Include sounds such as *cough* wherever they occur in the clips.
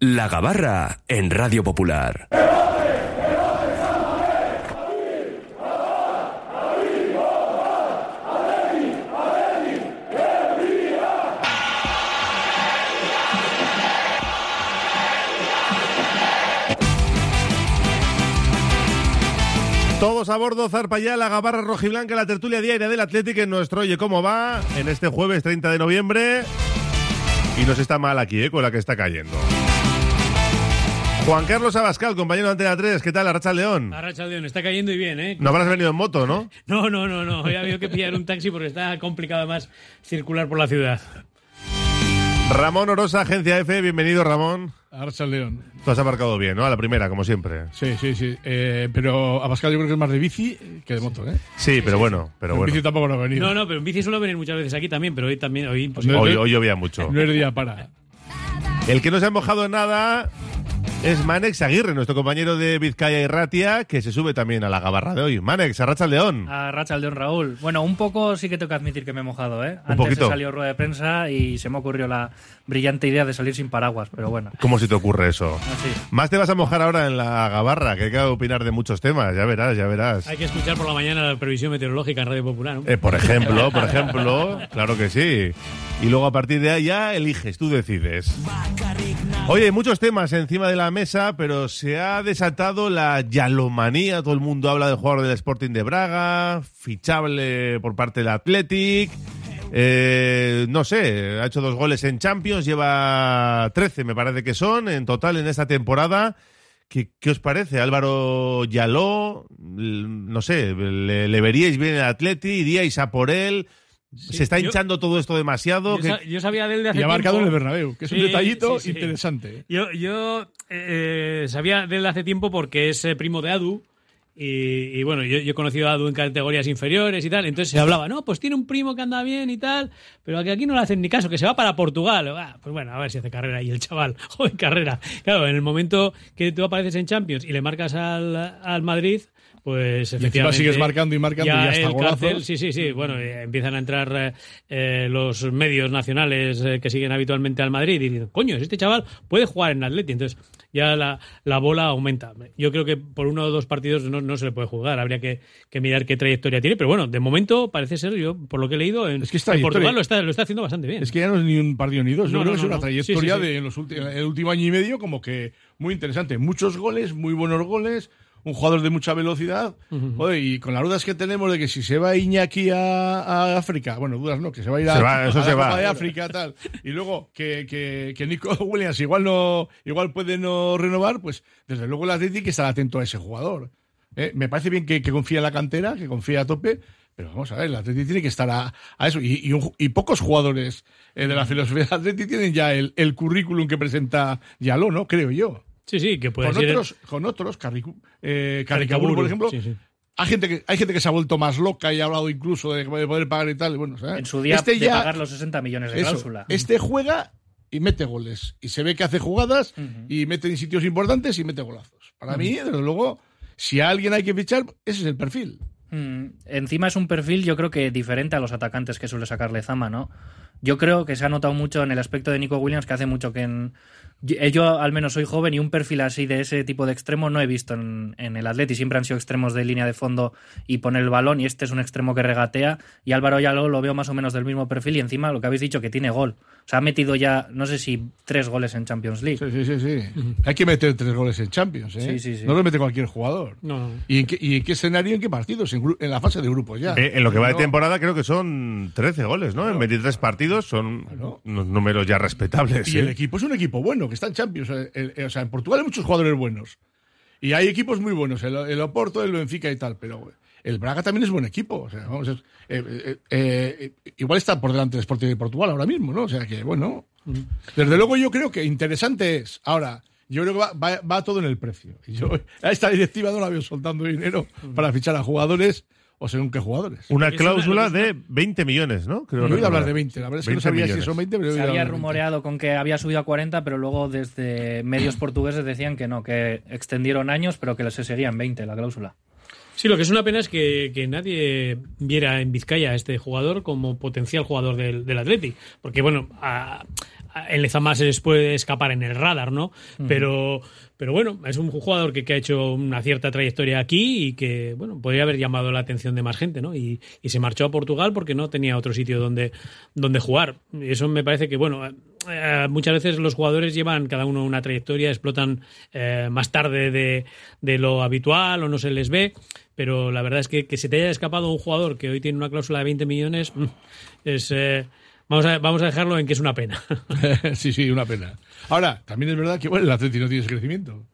La Gabarra en Radio Popular. Todos a bordo, zarpa ya la gabarra rojiblanca, la tertulia diaria del Atlético en nuestro Oye Cómo Va, en este jueves 30 de noviembre. Y nos está mal aquí, ¿eh? con la que está cayendo. Juan Carlos Abascal, compañero de Antena 3, ¿qué tal, Arracha León? Arracha León, está cayendo y bien, ¿eh? No habrás venido en moto, ¿no? *laughs* No, no, no, no. Hoy ha habido que pillar un taxi porque está complicado más circular por la ciudad. Ramón Orosa, Agencia F, bienvenido, Ramón. Arracha León. Tú has aparcado bien, ¿no? A la primera, como siempre. Sí, sí, sí. Eh, pero Abascal yo creo que es más de bici que de moto, ¿eh? Sí, pero bueno, pero En bueno. bici tampoco no ha venido. No, no, pero en bici suelo venir muchas veces aquí también, pero hoy también, hoy pues, Hoy, no- hoy llovía mucho. No es día para. El que no se ha mojado en nada es Manex Aguirre, nuestro compañero de Vizcaya y Ratia, que se sube también a la gabarra de hoy. Manex, Arracha León. A Racha León Raúl. Bueno, un poco sí que tengo que admitir que me he mojado, ¿eh? Un Antes poquito. de salir rueda de prensa y se me ocurrió la brillante idea de salir sin paraguas, pero bueno. ¿Cómo se te ocurre eso? Así. Más te vas a mojar ahora en la gabarra, que hay que opinar de muchos temas, ya verás, ya verás. hay que escuchar por la mañana la previsión meteorológica en Radio Popular. ¿no? Eh, por ejemplo, por *laughs* ejemplo, claro que sí. Y luego a partir de ahí ya eliges, tú decides. Oye, hay muchos temas encima de la mesa, pero se ha desatado la yalomanía. Todo el mundo habla del jugador del Sporting de Braga, fichable por parte del Athletic. Eh, no sé, ha hecho dos goles en Champions, lleva 13 me parece que son en total en esta temporada. ¿Qué, qué os parece? Álvaro Yaló, no sé, ¿le, le veríais bien el Atleti? ¿Iríais a por él? ¿Se está yo- hinchando todo esto demasiado? Yo, ¿Qué- sa- yo sabía de él de hace Y ha marcado en tiempo. el Bernabéu, que es un detallito sí, sí. interesante. Yo, yo eh, sabía de él hace tiempo porque es eh, primo de Adu. Y, y bueno, yo, yo he conocido a Adu en categorías inferiores y tal. Entonces se hablaba, no, pues tiene un primo que anda bien y tal. Pero que aquí no le hacen ni caso, que se va para Portugal. Ah, pues bueno, a ver si hace carrera. Y el chaval, *laughs* joven carrera. Claro, en el momento que tú apareces en Champions y le marcas al, al Madrid. Pues efectivamente. sigues marcando y marcando y hasta el golazos. cárcel, sí, sí, sí. Bueno, eh, empiezan a entrar eh, eh, los medios nacionales eh, que siguen habitualmente al Madrid y dicen, coño, este chaval puede jugar en Atleti. Entonces ya la, la bola aumenta. Yo creo que por uno o dos partidos no, no se le puede jugar. Habría que, que mirar qué trayectoria tiene. Pero bueno, de momento parece ser, yo por lo que he leído, en, Es que en. Portugal lo está, lo está haciendo bastante bien. Es que ya no es ni un partido ni dos. Yo No, creo no, que es una trayectoria Sí, sí, sí. de en los últimos, el último año y medio como que muy interesante. Muchos goles, muy buenos goles, un jugador de mucha velocidad. Joder, y con las dudas que tenemos de que si se va Iñaki a, a África, bueno, dudas no, que se va a ir a, Se va, eso a se la va. Copa de África, tal. Y luego que, que, que Nico *laughs* Williams igual no igual puede no renovar, pues desde luego el Atlético que estar atento a ese jugador. ¿eh? Me parece bien que, que confía en la cantera, que confía a tope, pero vamos a ver, el Atleti tiene que estar a, a eso. Y, y un- y pocos jugadores eh, de la filosofía del Atleti tienen ya el, el currículum que presenta Yaló, ¿no? Creo yo. Sí, sí, que puede Con ser. otros, con otros, Carricu- eh, Caricaburu, por ejemplo, Sí, sí. hay gente que hay gente que se ha vuelto más loca y ha hablado incluso de, de poder pagar y tal. y Bueno, ¿sabes? En su día este de ya, pagar los 60 millones de eso, cláusula. este juega y mete goles. Y se ve que hace jugadas y mete en sitios importantes y mete golazos. Para mí, desde luego, si a alguien hay que fichar, ese es el perfil. Mm, encima es un perfil, yo creo que diferente a los atacantes que suele sacarle Zama, ¿no? Yo creo que se ha notado mucho en el aspecto de Nico Williams, que hace mucho que en. Yo, yo, al menos soy joven y un perfil así de ese tipo de extremo no he visto en, en el Atleti. Siempre han sido extremos de línea de fondo y poner el balón, y este es un extremo que regatea. Y Álvaro ya lo, lo veo más o menos del mismo perfil, y encima lo que habéis dicho, que tiene gol. O sea, ha metido ya, no sé si tres goles en Champions League. Sí, sí, sí. sí. Hay que meter tres goles en Champions. ¿eh? Sí, sí, sí. No lo mete cualquier jugador. No, no. ¿Y en qué, y en qué escenario, en qué partidos? En, la fase de grupos ya. Eh, en lo que va de No. temporada creo que son 13 goles, ¿no? En 23 partidos son Claro. unos números ya respetables. Y ¿eh? el equipo es un equipo bueno, que está en Champions. Eh, el- eh, o sea, en Portugal hay muchos jugadores buenos. Y hay equipos muy buenos, el, el Oporto, el Benfica y tal. Pero el Braga también es buen equipo. O sea, vamos, es- eh, eh, eh, igual está por delante del Sporting de Portugal ahora mismo, ¿no? O sea que, bueno. Desde luego yo creo que interesante es. Ahora, yo creo que va, va- va todo en el precio. Yo a esta directiva no la veo soltando dinero para fichar a jugadores o según qué jugadores. Una cláusula una- de 20 millones, ¿no? Creo Yo oído recordar. hablar de 20, la verdad es que no 20 sabía si son 20, pero he Se había hablar de 20. rumoreado con que había subido a 40, pero luego desde medios *clears throat* portugueses decían que no, que extendieron años, pero que se seguían 20 la cláusula. Sí, lo que es una pena es que, que nadie viera en Vizcaya a este jugador como potencial jugador del, del Atleti. Porque, bueno, a, en Lezama se les puede escapar en el radar, ¿no? Pero, pero bueno, es un jugador que, que, ha hecho una cierta trayectoria aquí y que, bueno, podría haber llamado la atención de más gente, ¿no? Y, y se marchó a Portugal porque no tenía otro sitio donde, donde jugar. Y eso me parece que, bueno, eh, muchas veces los jugadores llevan cada uno una trayectoria, explotan eh, más tarde de, de, lo habitual o no se les ve, pero la verdad es que que se te haya escapado un jugador que hoy tiene una cláusula de 20 millones mm, es... Eh, Vamos a, vamos a dejarlo en que es una pena. *laughs* sí, sí, una pena. Ahora, también es verdad que bueno, el Atleti no tiene crecimiento.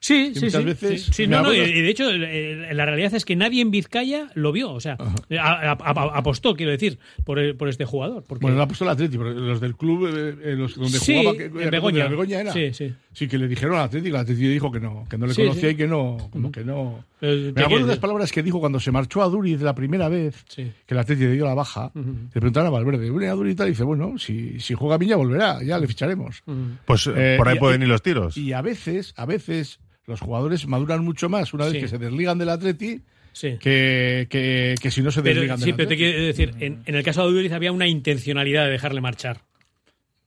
Sí, sí, muchas sí, veces sí. No, no, y, de hecho, la realidad es que nadie en Vizcaya lo vio. O sea, a- a- a- apostó, quiero decir, por, el- por este jugador. Porque, Bueno, no ha puesto el Atleti, pero los del club, eh, eh, los donde Sí, jugaba, que, en Begoña. era. Sí, sí. Sí, que le dijeron al Atleti, y el Atleti dijo que no, que no le Sí, conocía sí. y que no, como que no. Pero, ¿qué Me acuerdo de las palabras que dijo cuando se marchó a Duriz la primera vez, Sí. que el Atleti le dio la baja. Le preguntaron a Valverde, ¿viene a Duriz y tal? Y dice, bueno, si, si juega ya volverá, ya le ficharemos. Pues eh, Eh, por ahí y- pueden ir los tiros. Y a veces, a veces, los jugadores maduran mucho más una vez Sí. que se desligan del Atleti Sí. que, que, que si no se Pero, desligan sí, del pero te quiero decir, en, en el caso de Duriz había una intencionalidad de dejarle marchar.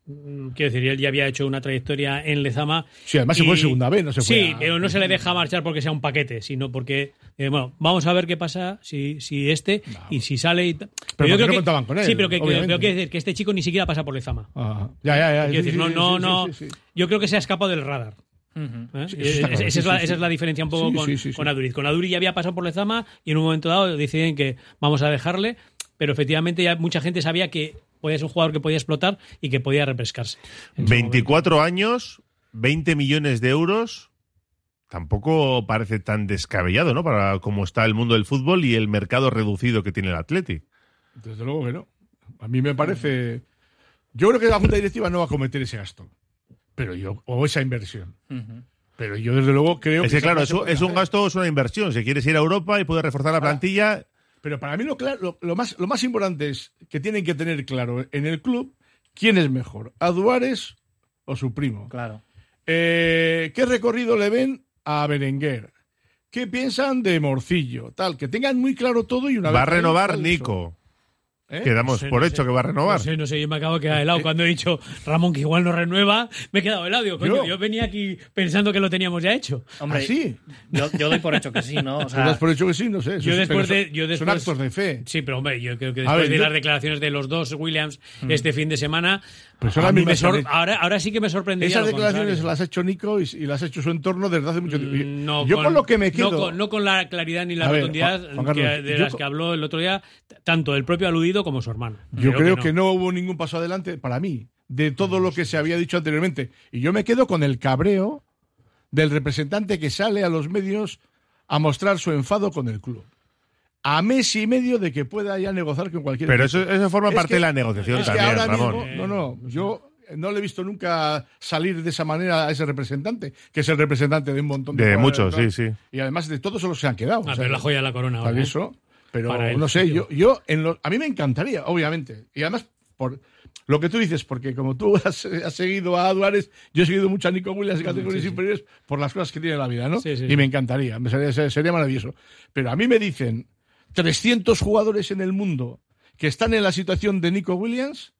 Mm, Quiero decir, él ya había hecho una trayectoria en Lezama. Sí, además se fue en segunda B, no se fue Sí, a- pero no se le deja marchar porque sea un paquete, sino porque, eh, bueno, vamos a ver qué pasa si, si este y si sale y porque yo creo no que- contaban con él, Sí, pero que, pero decir que este chico ni siquiera pasa por Lezama. Ajá. Ya, ya, ya. Quiero sí, decir, sí, no, sí, no, sí, no. sí, sí, sí. Yo creo que se ha escapado del radar. ¿Eh? Sí, claro, esa, sí, es la, sí, esa sí. es la diferencia un poco Sí, con, sí, sí, con sí. Aduriz. Con Aduriz ya había pasado por Lezama y en un momento dado deciden que vamos a dejarle, pero efectivamente ya mucha gente sabía que podía ser un jugador que podía explotar y que podía su 24 años, 20 millones de euros. Tampoco parece tan descabellado, ¿no? Para cómo está el mundo del fútbol y el mercado reducido que tiene el Atleti. Desde luego que no. A mí me parece. Yo creo que la Junta Directiva no va a cometer ese gasto. Pero yo, o esa inversión. Pero yo, desde luego, creo Es que, claro, es es un gasto, es una inversión. Si quieres ir a Europa y puedes reforzar la plantilla, Pero para mí lo, claro, lo, lo más, lo más importante es que tienen que tener claro en el club quién es mejor, a Duárez o su primo. Claro. Eh, ¿Qué recorrido le ven a Berenguer? ¿Qué piensan de Morcillo? Tal, que tengan muy claro todo y una va a vez renovar Nico. ¿Eh? Quedamos No sé, por no hecho sé. que va a renovar. No sé, no sé, yo me acabo de quedar helado cuando he dicho Ramón que igual no renueva. Me he quedado helado. Digo, coño, Yo. yo venía aquí pensando que lo teníamos ya hecho. Hombre, ¿Ah, sí? yo, yo doy por hecho que sí, ¿no? O *laughs* ¿Tú sea, das por hecho que sí? No sé. Yo después de- son- yo Son después- actos de fe. Sí, pero hombre, yo creo que después ver, de yo- las declaraciones de los dos Williams este fin de semana, Son a las mí me mismas que sor- han hecho. ahora, ahora sí que me sorprendería. Esas declaraciones contrario. las ha hecho Nico y, y las ha hecho su entorno desde hace mucho tiempo. Mm, No yo con, lo que me quedo. No con, no con la claridad ni la A ver, rotundidad Juan- que- de las que habló el otro día, tanto el propio aludido como su hermano. Yo creo, que, no. hubo ningún paso adelante para mí de todo lo que se había dicho anteriormente. Y yo me quedo con el cabreo del representante que sale a los medios a mostrar su enfado con el club. A mes y medio de que pueda ya negociar con cualquier Pero eso, eso forma Es parte que- de la negociación es que también, ahora Ramón. mismo, no, no, yo no le he visto nunca salir de esa manera a ese representante, que es el representante de un montón de De muchos, sí, sí. Y además de todos solo se han quedado. Ah, o sea, pero es la joya de la corona ahora, ¿eh? eso. Pero Para él, no sé, yo, yo en lo- a mí me encantaría, obviamente. Y además, por lo que tú dices, porque como tú *laughs* has, has seguido a Duárez, yo he seguido mucho a Nico Williams en categorías inferiores por las cosas que tiene la vida, ¿no? Sí, sí, y sí. me encantaría, sería maravilloso. Pero a mí me dicen 300 jugadores en el mundo que están en la situación de Nico Williams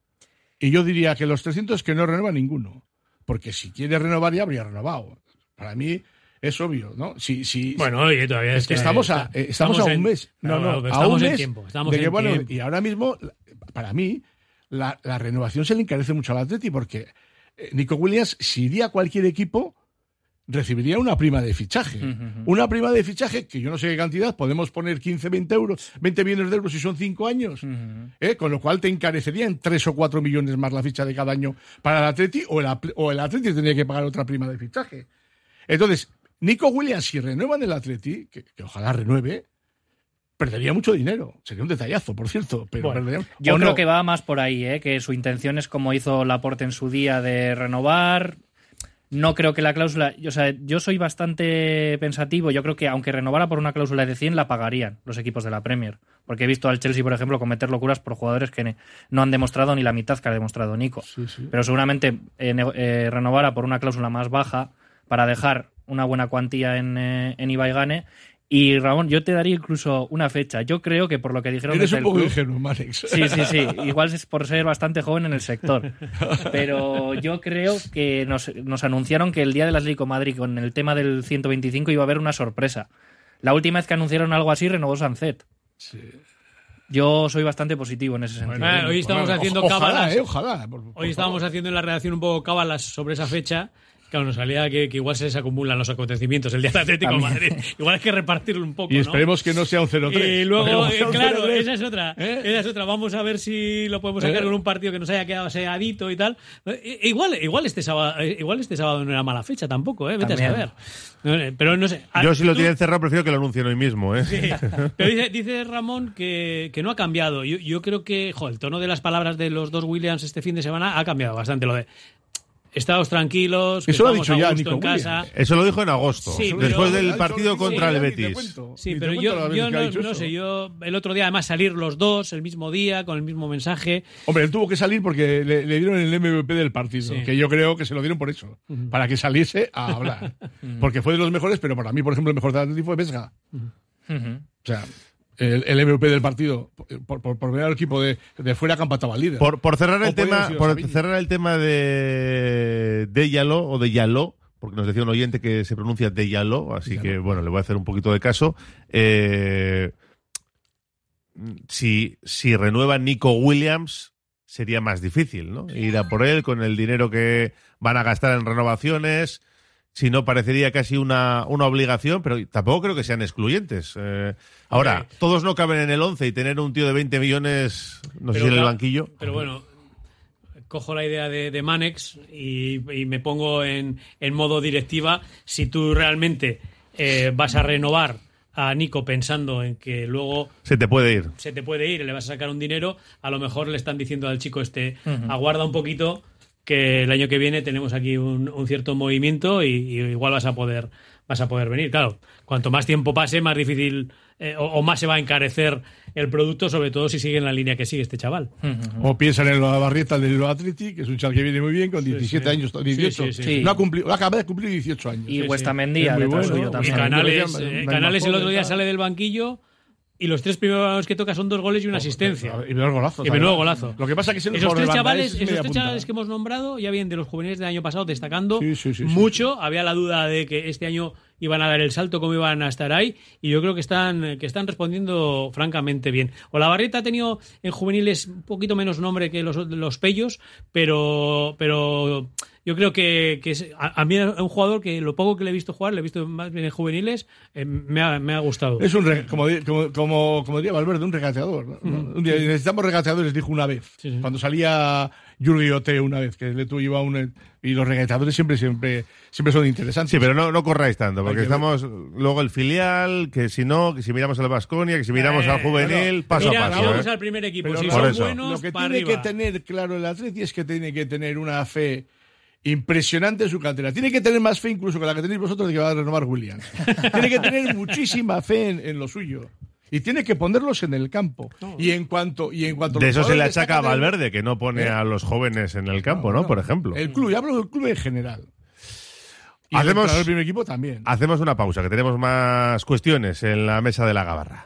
y yo diría que los 300 que no renueva ninguno. Porque si quiere renovar ya habría renovado. Para mí es obvio, ¿no? Si, si, Bueno, oye, todavía es que estamos a, eh, estamos a un en- mes. No, Claro, no, pero a estamos un en mes tiempo. Estamos de que, en bueno, tiempo. y ahora mismo, para mí, la, la renovación se le encarece mucho al Atleti porque eh, Nico Williams, si iría a cualquier equipo, recibiría una prima de fichaje. Una prima de fichaje que yo no sé qué cantidad, podemos poner 15, 20 euros, 20 millones de euros si son 5 años. ¿eh? Con lo cual te encarecería en 3 o 4 millones más la ficha de cada año para el Atleti o el, o el Atleti tendría que pagar otra prima de fichaje. Entonces, Nico Williams, si renueva en el Atleti, que, que ojalá renueve, perdería mucho dinero. Sería un detallazo, por cierto. Pero Bueno, perdería- Yo ¿o creo no? que va más por ahí, ¿eh? que su intención es como hizo Laporte en su día de renovar. No creo que la cláusula. O sea, yo soy bastante pensativo. Yo creo que aunque renovara por una cláusula de 100, la pagarían los equipos de la Premier. Porque he visto al Chelsea, por ejemplo, cometer locuras por jugadores que no han demostrado ni la mitad que ha demostrado Nico. Sí, sí. Pero seguramente eh, eh, renovara por una cláusula más baja para dejar una buena cuantía en, eh, en Ibaigane Y Ramón, yo te daría incluso una fecha. Yo creo que por lo que dijeron Eres desde un el poco club- ingenuo, Manex. Sí, sí, sí. Igual es por ser bastante joven en el sector. Pero yo creo que nos, nos anunciaron que el día del Atlético Madrid con el tema del 125 iba a haber una sorpresa. La última vez que anunciaron algo así renovó Sancet. Yo soy bastante positivo en ese sentido. Bueno, hoy estamos haciendo ojalá, cábalas. eh, ojalá. por- por Hoy estábamos favor. haciendo en la redacción un poco cábalas sobre esa fecha. Claro, nos salía que, que igual se les acumulan los acontecimientos el día del Atlético de Madrid. Igual hay que repartirlo un poco, Y ¿no? esperemos que no sea un 0-3. Y luego, eh, claro, 0-3. esa es otra. ¿Eh? Esa es otra. Vamos a ver si lo podemos sacar ¿Eh? con un partido que nos haya quedado seadito y tal. Igual, igual este sábado, igual este sábado no era mala fecha tampoco, ¿eh? Vete También. a saber. Pero no sé. Ah, Yo si lo tienen cerrado prefiero que lo anuncien hoy mismo, ¿eh? Sí. *laughs* Pero dice, dice Ramón que, que no ha cambiado. Yo, yo creo que jo, el tono de las palabras de los dos Williams este fin de semana ha cambiado bastante. Lo de Estados tranquilos, que Eso lo ha dicho ya Nico en casa. Eso lo dijo en agosto, Sí, pero- después del partido sí, contra sí, el Betis. cuento, Sí, pero yo, yo no, sé, yo el otro día además salir los dos el mismo día con el mismo mensaje. Hombre, él tuvo que salir porque le, le dieron el MVP del partido, Sí. que yo creo que se lo dieron por eso, para que saliese a hablar. *laughs* porque fue de los mejores, pero para mí, por ejemplo, el mejor del Atlético fue Vesga. O sea, el, el MVP del partido, por, por, por ver al equipo de, de fuera al líder. Por, por cerrar el tema, por cerrar el tema de de Yaló o de Yaló, porque nos decía un oyente que se pronuncia de Yaló, así que bueno, le voy a hacer un poquito de caso. Eh, si, si renueva Nico Williams, sería más difícil, ¿no? Ir a por él con el dinero que van a gastar en renovaciones. Si no, parecería casi una, una obligación, pero tampoco creo que sean excluyentes. Eh, ahora, todos no caben en el 11 y tener un tío de 20 millones, no sé Pero si en el banquillo. Pero bueno, cojo la idea de, de Manex y, y me pongo en, en modo directiva. Si tú realmente eh, vas a renovar a Nico pensando en que luego Se te puede ir. se te puede ir y le vas a sacar un dinero, a lo mejor le están diciendo al chico este, aguarda un poquito que el año que viene tenemos aquí un, un cierto movimiento y, y igual vas a poder vas a poder venir. Claro, cuanto más tiempo pase, más difícil eh, o, o más se va a encarecer el producto, sobre todo si sigue en la línea que sigue este chaval. O piensan en la barrieta del Atleti, que es un chaval que viene muy bien, con 17 sí. años, 18. Sí, sí, sí. No ha cumplido, acaba de cumplir 18 años. Y sí. Huestamendía, bueno. también. Can- Canales, eh, Canales el otro día sale del banquillo y los tres primeros balones que toca son dos goles y una asistencia. Y menudo golazo. Y menudo golazo. Lo que pasa es que Esos tres chavales, es esos tres chavales que hemos nombrado ya vienen de los juveniles del año pasado destacando Sí, sí, sí, sí. mucho. Había la duda de que este año iban a dar el salto, cómo iban a estar ahí, y yo creo que están, que están respondiendo francamente bien. Olavarrieta ha tenido en juveniles un poquito menos nombre que los, los Pellos, pero, pero yo creo que, que es, a, a mí es un jugador que lo poco que le he visto jugar, le he visto más bien en juveniles, eh, me, ha, me ha gustado. Es un, re- como, como, como, como diría Valverde, un regateador. ¿no? Un día, necesitamos regateadores, dijo una vez. Sí, sí. Cuando salía Yurgi Ote una vez, que le tuvo lleva un... Y los regateadores siempre, siempre, siempre son interesantes. Sí, pero no, no corráis tanto, porque Hay estamos luego el filial, que si no, que si miramos al Vasconia, que si miramos Eh, al juvenil, paso Mira, a paso. miramos ¿eh? al primer equipo. Pero si lo- Por son buenos, Lo que para tiene arriba. que tener claro el Atleti es que tiene que tener una fe impresionante su cantera. Tiene que tener más fe incluso que la que tenéis vosotros de que va a renovar Williams. tiene que tener muchísima fe en, en lo suyo. Y tiene que ponerlos en el campo. Y en cuanto y en cuanto De eso se le achaca a Valverde, que no pone ¿Eh? a los jóvenes en el campo, ¿no? Por ejemplo. El club, y hablo del club en general. Y Hacemos- el primer equipo también. Hacemos una pausa, que tenemos más cuestiones en la mesa de la gabarra.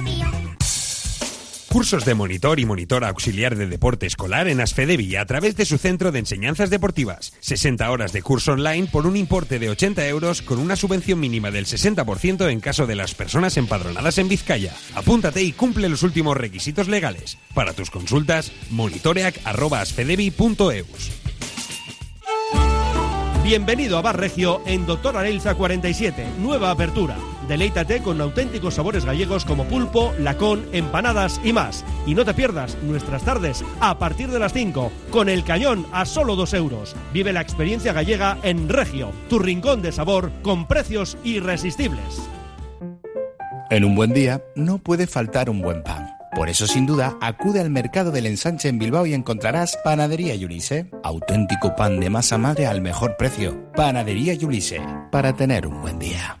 Cursos de monitor y monitor auxiliar de deporte escolar en Asfedevi a través de su centro de enseñanzas deportivas. 60 horas de curso online por un importe de 80 euros con una subvención mínima del 60% en caso de las personas empadronadas en Vizcaya. Apúntate y cumple los últimos requisitos legales. Para tus consultas, monitoreac.asfedevi.eus. Bienvenido a Bar Regio en Doctor Arelza 47, nueva apertura. Deleítate con auténticos sabores gallegos como pulpo, lacón, empanadas y más. Y no te pierdas nuestras tardes a partir de las 5, con el cañón a solo 2 euros. Vive la experiencia gallega en Regio, tu rincón de sabor con precios irresistibles. En un buen día no puede faltar un buen pan. Por eso, sin duda, acude al mercado del ensanche en Bilbao y encontrarás Panadería Yulise. Auténtico pan de masa madre al mejor precio. Panadería Yulise. Para tener un buen día.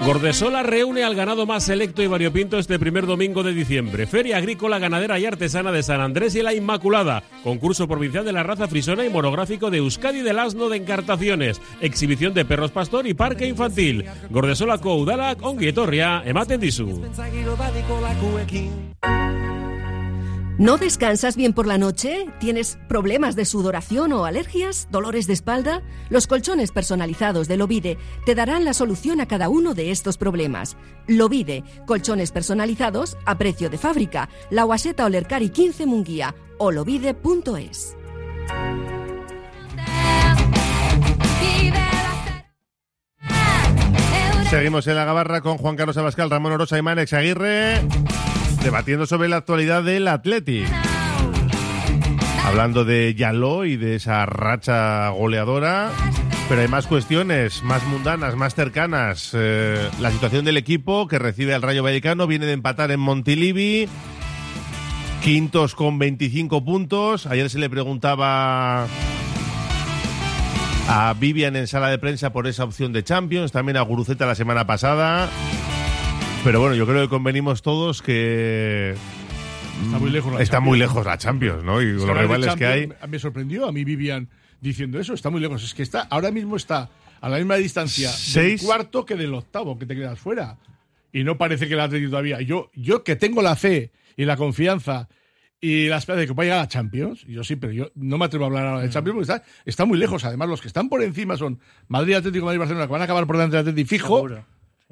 Gordesola reúne al ganado más selecto y variopinto este primer domingo de diciembre. Feria Agrícola, Ganadera y Artesana de San Andrés y la Inmaculada. Concurso provincial de la raza frisona y monográfico de Euskadi del Asno de Encartaciones. Exhibición de perros pastor y parque infantil. Gordesola Udalak, Onguietorria, ematen dizu. ¿No descansas bien por la noche? ¿Tienes problemas de sudoración o alergias? ¿Dolores de espalda? Los colchones personalizados de Lovide te darán la solución a cada uno de estos problemas. Lovide, colchones personalizados a precio de fábrica. La Guaseta Olercari 15 Munguía o lovide.es. Seguimos en la gabarra con Juan Carlos Abascal, Ramón Orosa y Manex Aguirre, debatiendo sobre la actualidad del Athletic. Hablando de Yaló y de esa racha goleadora, pero hay más cuestiones, más mundanas, más cercanas. Eh, la situación del equipo que recibe al Rayo Vallecano viene de empatar en Montilivi, quintos con 25 puntos. Ayer se le preguntaba a Vivian en sala de prensa por esa opción de Champions, también a Guruceta la semana pasada. Pero bueno, yo creo que convenimos todos que Está muy lejos la está Champions. muy lejos la Champions, ¿no? Y los rivales que hay. Me sorprendió a mí Vivian diciendo eso, está muy lejos. Es que está ahora mismo está a la misma distancia Seis. del cuarto que del octavo, que te quedas fuera. Y no parece que el Atlético todavía. Yo, yo que tengo la fe y la confianza y la esperanza de que pueda llegar a Champions, yo sí, pero yo no me atrevo a hablar ahora de Champions porque está, está muy lejos. Además, los que están por encima son Madrid, Atlético, Madrid, Barcelona, que van a acabar por delante del Atlético fijo. Seguro,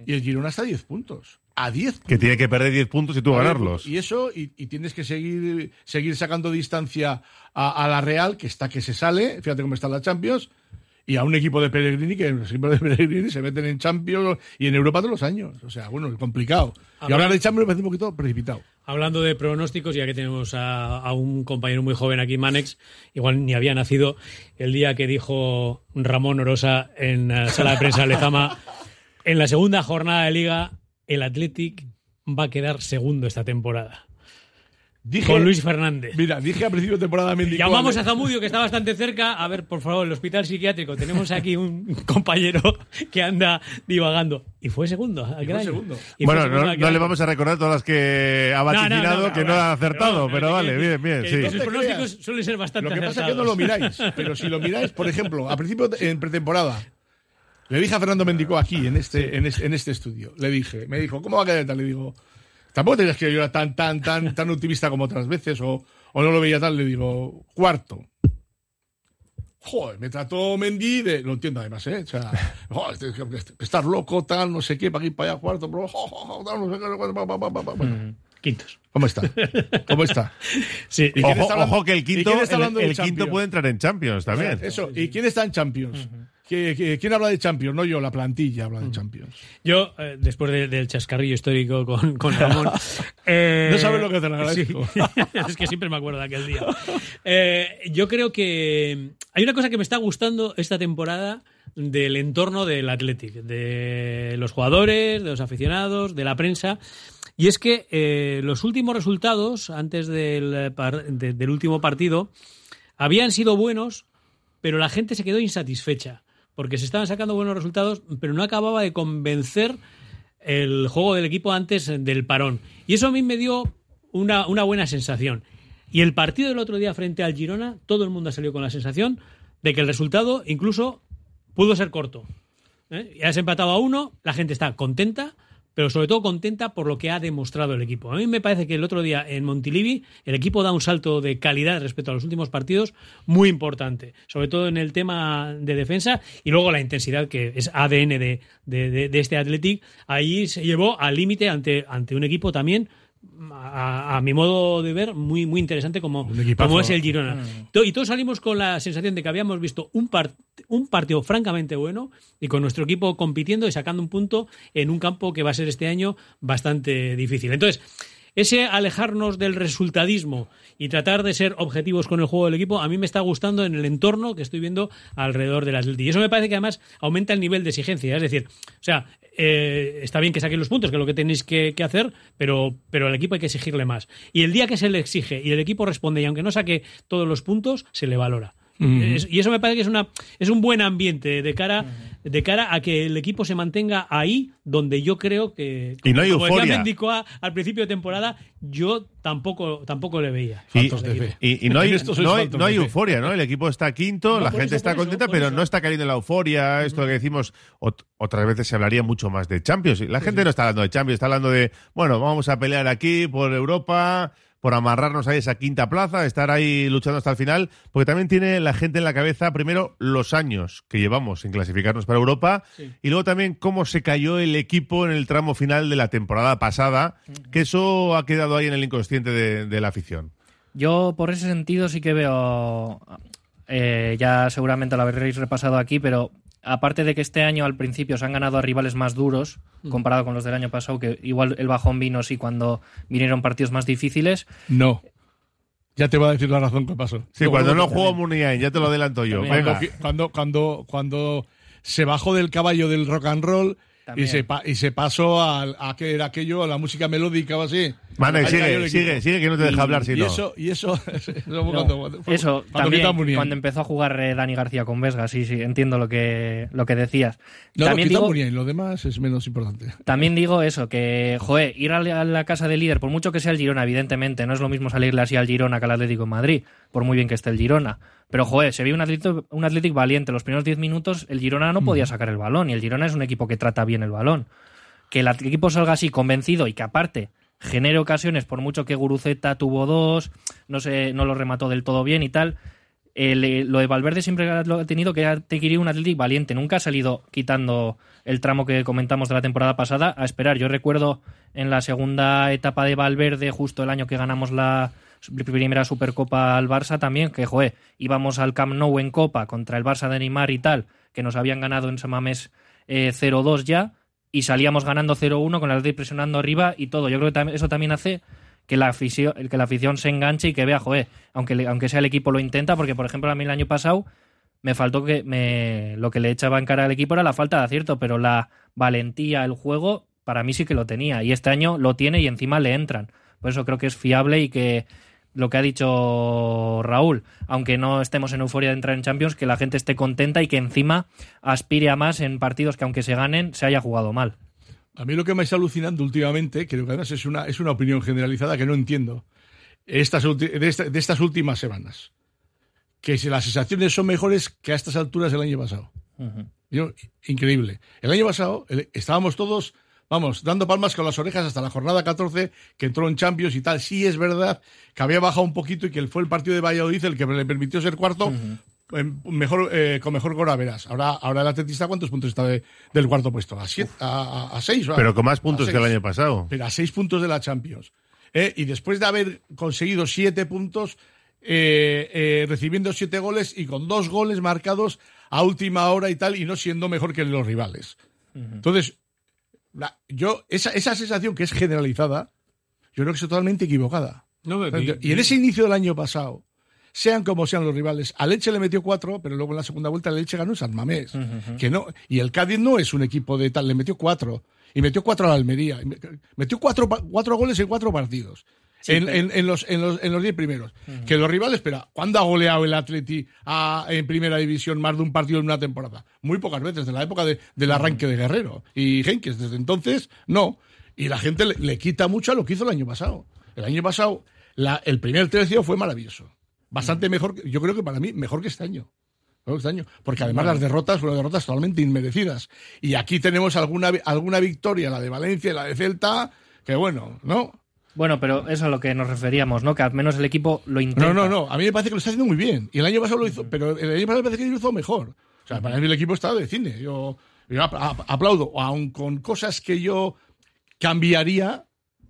Y el Girona está a 10 puntos. A 10 Que tiene que perder 10 puntos y tú ganarlos. y eso, y, y tienes que seguir, seguir sacando distancia a, a la Real, que está que se sale, fíjate cómo está la Champions, y a un equipo de Pellegrini, que los equipos de Pellegrini se meten en Champions y en Europa todos los años. O sea, bueno, complicado. Y hablar de Champions me parece un poquito precipitado. Hablando de pronósticos, ya que tenemos a, a un compañero muy joven aquí, Manex, igual ni había nacido el día que dijo Ramón Orosa en la sala de prensa de Lezama, *laughs* en la segunda jornada de liga, el Athletic va a quedar segundo esta temporada. Dije- con Luis Fernández. Mira, dije a principio de temporada me indicó Llamamos a Ale- Zamudio, que está bastante cerca. A ver, por favor, el hospital psiquiátrico. Tenemos aquí un *laughs* compañero que anda divagando. Y fue segundo. fue segundo. Y fue Bueno, segundo no, le vamos a recordar todas las que ha No, no, no, vaticinado no, que no, no ha acertado, no, pero no, vale, que- bien, bien, que- sí. sus pronósticos suelen ser bastante Lo que pasa es que no lo miráis, pero si lo miráis, por ejemplo, a principio de- en pretemporada, Le dije a Fernando Mendicó aquí, en este, en este, en este estudio. Le dije, me dijo, ¿cómo va a quedar tal? Le digo, tampoco tenías que yo era tan, tan, tan, tan optimista como otras veces, o, o no lo veía tal. Le digo, cuarto. Joder, me trató Mendy de. Lo entiendo además, ¿eh? O sea, joder, este- este- estar loco, tal, no sé qué, para aquí, para allá, cuarto, tal, no sé qué. Bueno, Quintos. ¿Cómo está? ¿Cómo está? Sí. ¿Y Ojo, está hablando- ojo que el quinto, el, el quinto puede entrar en Champions también. Eso, ¿y quién está en Champions? ¿Qui- qui- ¿Quién habla de Champions? No yo, la plantilla habla de Champions. Yo, eh, después de- del chascarrillo histórico con, con Ramón. *laughs* eh, No sabes lo que te lo agradezco. sí. *laughs* es que siempre me acuerdo de aquel día. Eh, yo creo que hay una cosa que me está gustando esta temporada del entorno del Athletic, de los jugadores, de los aficionados, de la prensa. Y es que eh, los últimos resultados, antes del, eh, de- del último partido, habían sido buenos, pero la gente se quedó insatisfecha, porque se estaban sacando buenos resultados, pero no acababa de convencer el juego del equipo antes del parón. Y eso a mí me dio una, buena sensación. Y el partido del otro día frente al Girona, todo el mundo salió con la sensación de que el resultado incluso pudo ser corto. ¿eh? Ya has empatado a uno, la gente está contenta, pero sobre todo contenta por lo que ha demostrado el equipo. A mí me parece que el otro día en Montilivi el equipo da un salto de calidad respecto a los últimos partidos muy importante, sobre todo en el tema de defensa y luego la intensidad que es ADN de, de- de- de este Athletic. Ahí se llevó al límite ante, ante un equipo también a, a mi modo de ver, muy, muy interesante como, como es el Girona. To- Y todos salimos con la sensación de que habíamos visto un, par- un partido francamente bueno y con nuestro equipo compitiendo y sacando un punto en un campo que va a ser este año bastante difícil. Entonces, ese alejarnos del resultadismo y tratar de ser objetivos con el juego del equipo, a mí me está gustando en el entorno que estoy viendo alrededor del Atleti. Y eso me parece que además aumenta el nivel de exigencia. Es decir, o sea, eh, está bien que saquen los puntos, que es lo que tenéis que, que hacer, pero, pero al equipo hay que exigirle más. Y el día que se le exige y el equipo responde, y aunque no saque todos los puntos, se le valora. Es- y eso me parece que es una es un buen ambiente de cara de cara a que el equipo se mantenga ahí donde yo creo que Y no hay como decía euforia. Mendicoa al principio de temporada yo tampoco tampoco le veía Y, no hay, *laughs* no hay, no hay de fe. euforia, ¿no? El equipo está quinto, No, la gente eso, está eso, contenta, pero eso. no está cayendo la euforia. Esto que decimos, ot- otras veces se hablaría mucho más de Champions. Y La gente no está hablando de Champions, está hablando de, bueno, vamos a pelear aquí por Europa, por amarrarnos a esa quinta plaza, estar ahí luchando hasta el final, porque también tiene la gente en la cabeza, primero, los años que llevamos sin clasificarnos para Europa, y luego también cómo se cayó el equipo en el tramo final de la temporada pasada, que eso ha quedado ahí en el inconsciente de- de la afición. Yo, por ese sentido, sí que veo. eh, ya seguramente lo habréis repasado aquí, pero aparte de que este año al principio se han ganado a rivales más duros, Mm. comparado con los del año pasado, que igual el bajón vino sí cuando vinieron partidos más difíciles. No. Ya te voy a decir la razón que pasó. Sí, cuando no juego Muniain, ya te lo adelanto yo. También. Venga. Cuando, cuando, cuando se bajó del caballo del rock and roll y se, pa- y se pasó al- a, que era aquello, a la música melódica o así. Mane, sigue, sigue, sigue, que no te deja Y- hablar si y no. Eso, y eso, *laughs* eso No, cuando, fue- eso cuando también, a cuando empezó a jugar eh, Dani García con Vesga, sí, sí, entiendo lo que, lo que decías. No, también a digo, Muniain, lo demás es menos importante. También digo eso, que, joder, ir a la, a la casa del líder, por mucho que sea el Girona, evidentemente, no es lo mismo salirle así al Girona que al Atlético de Madrid, por muy bien que esté el Girona. Pero, joder, se vio un Atlético, un Athletic valiente. Los primeros 10 minutos el Girona no podía sacar el balón, y el Girona es un equipo que trata bien el balón. Que el equipo salga así convencido y que aparte genere ocasiones, por mucho que Guruceta tuvo dos, no sé, no lo remató del todo bien y tal. El, eh, lo de Valverde siempre lo ha tenido que ha tenido un Atlético valiente. Nunca ha salido quitando el tramo que comentamos de la temporada pasada a esperar. Yo recuerdo en la segunda etapa de Valverde, justo el año que ganamos la primera Supercopa al Barça también, que joder, íbamos al Camp Nou en Copa contra el Barça de Neymar y tal, que nos habían ganado en Samamés eh, 0-2 ya, y salíamos ganando 0-1 con el Atlético presionando arriba y todo. Yo creo que eso también hace que la afición, que la afición se enganche y que vea, joder, aunque, le- aunque sea el equipo lo intenta, porque por ejemplo a mí el año pasado me faltó que me, lo que le echaba en cara al equipo era la falta de acierto, pero la valentía, el juego, para mí sí que lo tenía. Y este año lo tiene y encima le entran. Por eso creo que es fiable y que lo que ha dicho Raúl, aunque no estemos en euforia de entrar en Champions, que la gente esté contenta y que encima aspire a más en partidos que aunque se ganen, se haya jugado mal. A mí lo que me está alucinando últimamente, creo que además es una, es una opinión generalizada que no entiendo, estas, de, esta- de estas últimas semanas, que si las sensaciones son mejores que a estas alturas del año pasado. Yo, increíble. El año pasado el- estábamos todos, vamos, dando palmas con las orejas hasta la jornada 14, que entró en Champions y tal. Sí es verdad que había bajado un poquito y que fue el partido de Valladolid el que le permitió ser cuarto. Mejor, eh, con mejor gol verás. Ahora, ahora el Atletista, ¿cuántos puntos está de- del cuarto puesto? ¿A, siete, a, a- a seis? Pero con más puntos que el año pasado. Pero a seis puntos de la Champions. ¿eh? Y después de haber conseguido siete puntos, eh, eh, recibiendo siete goles y con dos goles marcados a última hora y tal, y no siendo mejor que los rivales. Entonces, la- yo, esa, esa sensación que es generalizada, yo creo que es totalmente equivocada. No, y en ese inicio del año pasado, sean como sean los rivales, a Leche le metió cuatro, pero luego en la segunda vuelta Leche ganó en San Mamés. que no, y el Cádiz no es un equipo de tal, le metió cuatro. Y metió cuatro a la Almería. Metió cuatro, cuatro goles en cuatro partidos. Sí, en, pero- en- en los, en, los, en los diez primeros. Que los rivales, espera, ¿cuándo ha goleado el Atleti a- en primera división más de un partido en una temporada? Muy pocas veces, desde la época de- del arranque de Guerrero. Y Henkes, desde entonces, no. Y la gente le, le quita mucho a lo que hizo el año pasado. El año pasado, la- el primer tercio fue maravilloso. Bastante mejor, que- yo creo que para mí, mejor que este año. Mejor este año. Porque además Bueno. las derrotas fueron derrotas totalmente inmerecidas. Y aquí tenemos alguna, alguna victoria, la de Valencia y la de Celta, que bueno, ¿no? Bueno, pero eso es a lo que nos referíamos, ¿no? Que al menos el equipo lo intenta. No, no, no. A mí me parece que lo está haciendo muy bien. Y el año pasado lo hizo, pero el año pasado me parece que lo hizo mejor. O sea, para mí el equipo estaba de cine. Yo, yo ap- ap- aplaudo, aun con cosas que yo cambiaría.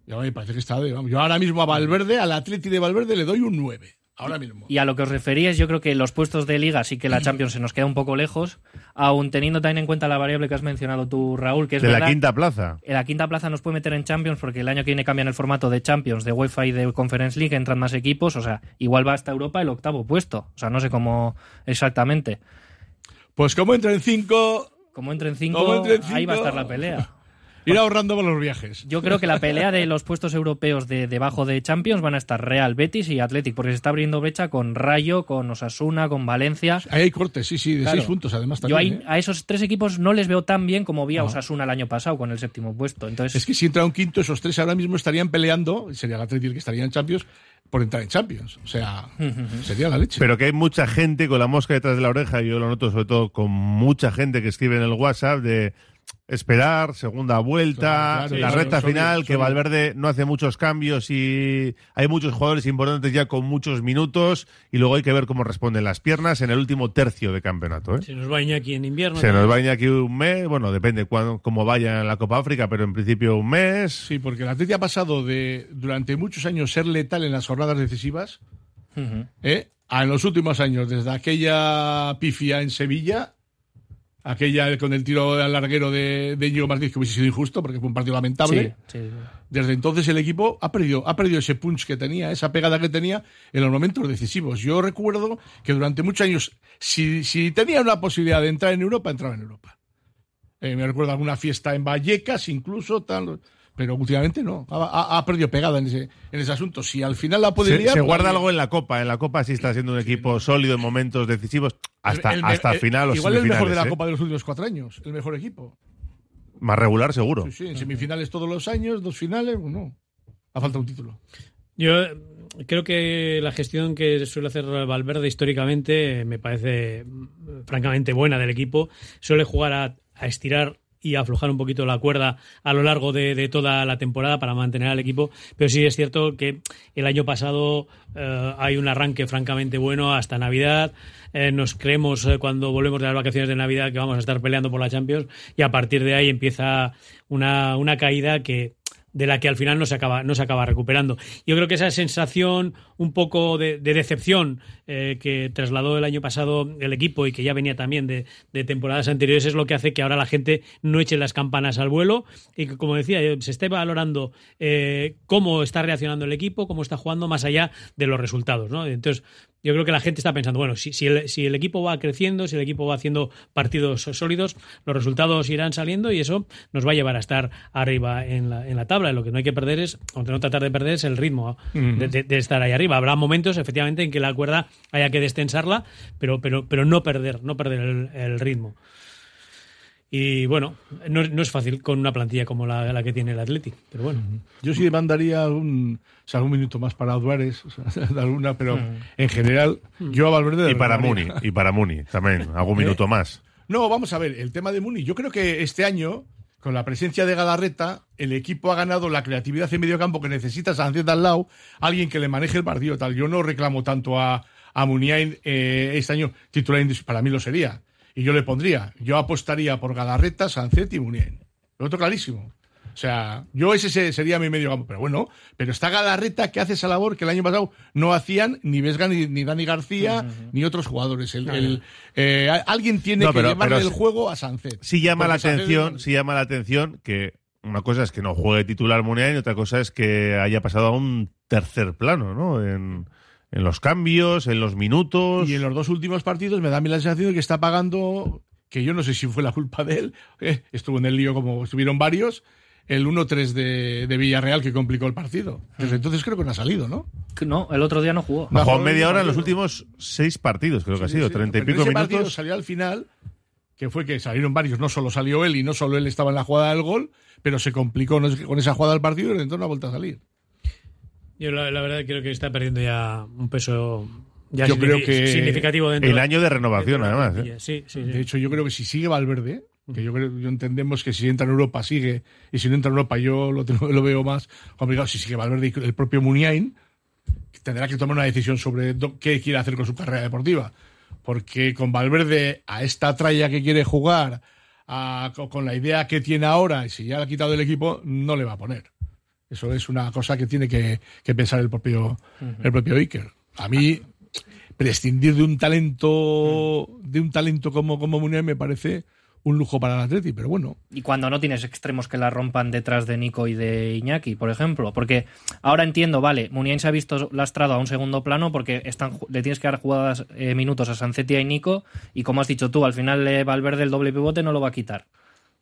Yo me parece que está de. vamos, yo ahora mismo a Valverde, al Atleti de Valverde, le doy un 9. Ahora mismo. Y a lo que os referíais, yo creo que los puestos de liga sí que la *clears throat* Champions se nos queda un poco lejos, aun teniendo también en cuenta la variable que has mencionado tú, Raúl, que es de la quinta plaza. en la quinta plaza nos puede meter en Champions porque el año que viene cambian el formato de Champions, de UEFA y de Conference League, entran más equipos, o sea, igual va hasta Europa el octavo puesto, o sea, no sé cómo exactamente. Pues como entra en 5, Como entre en cinco, ahí va a cinco. estar la pelea. *laughs* ir ahorrando para los viajes. Yo creo que la pelea de los puestos europeos de debajo de Champions van a estar Real, Betis y Athletic, porque se está abriendo brecha con Rayo, con Osasuna, con Valencia. Ahí hay cortes, sí, sí, de Claro. seis puntos además Yo también. ahí- ¿eh? a esos tres equipos no les veo tan bien como vi a No. Osasuna el año pasado con el séptimo puesto. Entonces, Es que si entra un quinto, esos tres ahora mismo estarían peleando, sería el Atleti el que estaría en Champions, por entrar en Champions. O sea, sería la leche. Pero que hay mucha gente con la mosca detrás de la oreja, y yo lo noto sobre todo con mucha gente que escribe en el WhatsApp de esperar, segunda vuelta, Claro, claro, la claro, recta son- final, que Valverde no hace muchos cambios y hay muchos jugadores importantes ya con muchos minutos y luego hay que ver cómo responden las piernas en el último tercio de campeonato. ¿eh? Se nos va Iñaki en invierno. Se nos va aquí un mes, bueno, depende cuándo, cómo vaya en la Copa África, pero en principio un mes. Sí, porque el Atleti ha pasado de durante muchos años ser letal en las jornadas decisivas, ¿eh? a en los últimos años, desde aquella pifia en Sevilla, aquella con el tiro al larguero de, de Íñigo Martínez, que hubiese sido injusto porque fue un partido lamentable. sí, sí. Desde entonces el equipo ha perdido, ha perdido ese punch que tenía, esa pegada que tenía en los momentos decisivos. Yo recuerdo que durante muchos años, si, si tenía una posibilidad de entrar en Europa, entraba en Europa. Eh, me recuerdo alguna fiesta en Vallecas, incluso, tal, pero últimamente no. Ha, ha- ha perdido pegada en ese, en ese asunto. Si al final la puede Se, liar, se pues, guarda algo en la Copa. En la Copa sí está siendo un equipo sólido en momentos decisivos hasta, El- el- hasta el- final o Igual el mejor de la ¿eh? Copa de los últimos cuatro años, el mejor equipo. Más regular, seguro. Sí, sí, en semifinales todos los años, dos finales, no. Ha faltado un título. Yo creo que la gestión que suele hacer Valverde históricamente me parece francamente buena del equipo. Suele jugar a, a estirar y aflojar un poquito la cuerda a lo largo de, de toda la temporada para mantener al equipo. Pero sí es cierto que el año pasado eh, hay un arranque francamente bueno hasta Navidad. Eh, nos creemos eh, cuando volvemos de las vacaciones de Navidad que vamos a estar peleando por la Champions y a partir de ahí empieza una, una caída que de la que al final no se acaba, no se acaba recuperando. Yo creo que esa sensación un poco de, de decepción eh, que trasladó el año pasado el equipo y que ya venía también de, de temporadas anteriores es lo que hace que ahora la gente no eche las campanas al vuelo y que, como decía, eh, se esté valorando eh, cómo está reaccionando el equipo, cómo está jugando más allá de los resultados. Entonces, yo creo que la gente está pensando, bueno, si, si, el, si el equipo va creciendo, si el equipo va haciendo partidos sólidos, los resultados irán saliendo y eso nos va a llevar a estar arriba en la, en la tabla. Lo que no hay que perder es, o no tratar de perder, es el ritmo de, de- de estar ahí arriba. Habrá momentos, efectivamente, en que la cuerda haya que destensarla, pero, pero, pero no perder, no perder el, el ritmo. Y bueno, no, no es fácil con una plantilla como la, la que tiene el Athletic, pero bueno. Yo sí mandaría algún, o sea, algún minuto más para Duárez, o sea, *laughs* de alguna, pero Mm. en general, yo a Valverde. Y para. Muni, y para Muni también, *laughs* algún ¿Eh? minuto más. No, vamos a ver, el tema de Muni. Yo creo que este año, con la presencia de Galarreta, el equipo ha ganado la creatividad en medio campo que necesita Sánchez al lado, alguien que le maneje el partido tal. Yo no reclamo tanto a, a Muniain eh, este año titular, para mí lo sería. Y yo le pondría, yo apostaría por Galarreta, Sánchez y Muniain. Lo otro clarísimo. O sea, yo ese se- sería mi medio campo. Pero bueno, pero está Galarreta que hace esa labor que el año pasado no hacían ni Vesga ni, ni Dani García ni otros jugadores. El, el- eh, alguien tiene No, que llevarle el juego a Sánchez. Sí llama la atención, sí llama la atención que una cosa es que no juegue titular Muniain y otra cosa es que haya pasado a un tercer plano, ¿no? En, en los cambios, en los minutos. Y en los dos últimos partidos me da a mí la sensación de que está pagando, que yo no sé si fue la culpa de él, eh, estuvo en el lío como estuvieron varios, el 1-3 de, de Villarreal que complicó el partido. Desde entonces creo que no ha salido, ¿no? No, el otro día no jugó. Ha jugado el media hora en los últimos seis partidos, creo que ha sido, sí, treinta y pico ese partido minutos. salió al final, que fue que salieron varios, no solo salió él y no solo él estaba en la jugada del gol, pero se complicó no con esa jugada del partido y desde entonces no ha vuelto a salir. Yo la, la verdad creo que está perdiendo ya un peso ya Yo creo signifi- que significativo dentro El año de renovación, de la además. ¿eh? Sí, sí, sí. De hecho, yo creo que si sigue Valverde, que yo creo, yo entendemos que si entra en Europa sigue, y si no entra en Europa yo lo, tengo- lo veo más complicado. Si sigue Valverde y el propio Muniain, tendrá que tomar una decisión sobre do- qué quiere hacer con su carrera deportiva. Porque con Valverde, a esta tralla que quiere jugar, a- co- con la idea que tiene ahora, y si ya le ha quitado el equipo, no le va a poner. Eso es una cosa que tiene que, pensar el propio, el propio Iker. A mí, prescindir de un talento, de un talento como, como Muniain me parece un lujo para el Atleti, pero bueno. Y cuando no tienes extremos que la rompan detrás de Nico y de Iñaki, por ejemplo. Porque ahora entiendo, vale, Muniain se ha visto lastrado a un segundo plano porque están, le tienes que dar jugadas eh, minutos a Sancetia y Nico. Y como has dicho tú, al final eh, Valverde el doble pivote no lo va a quitar.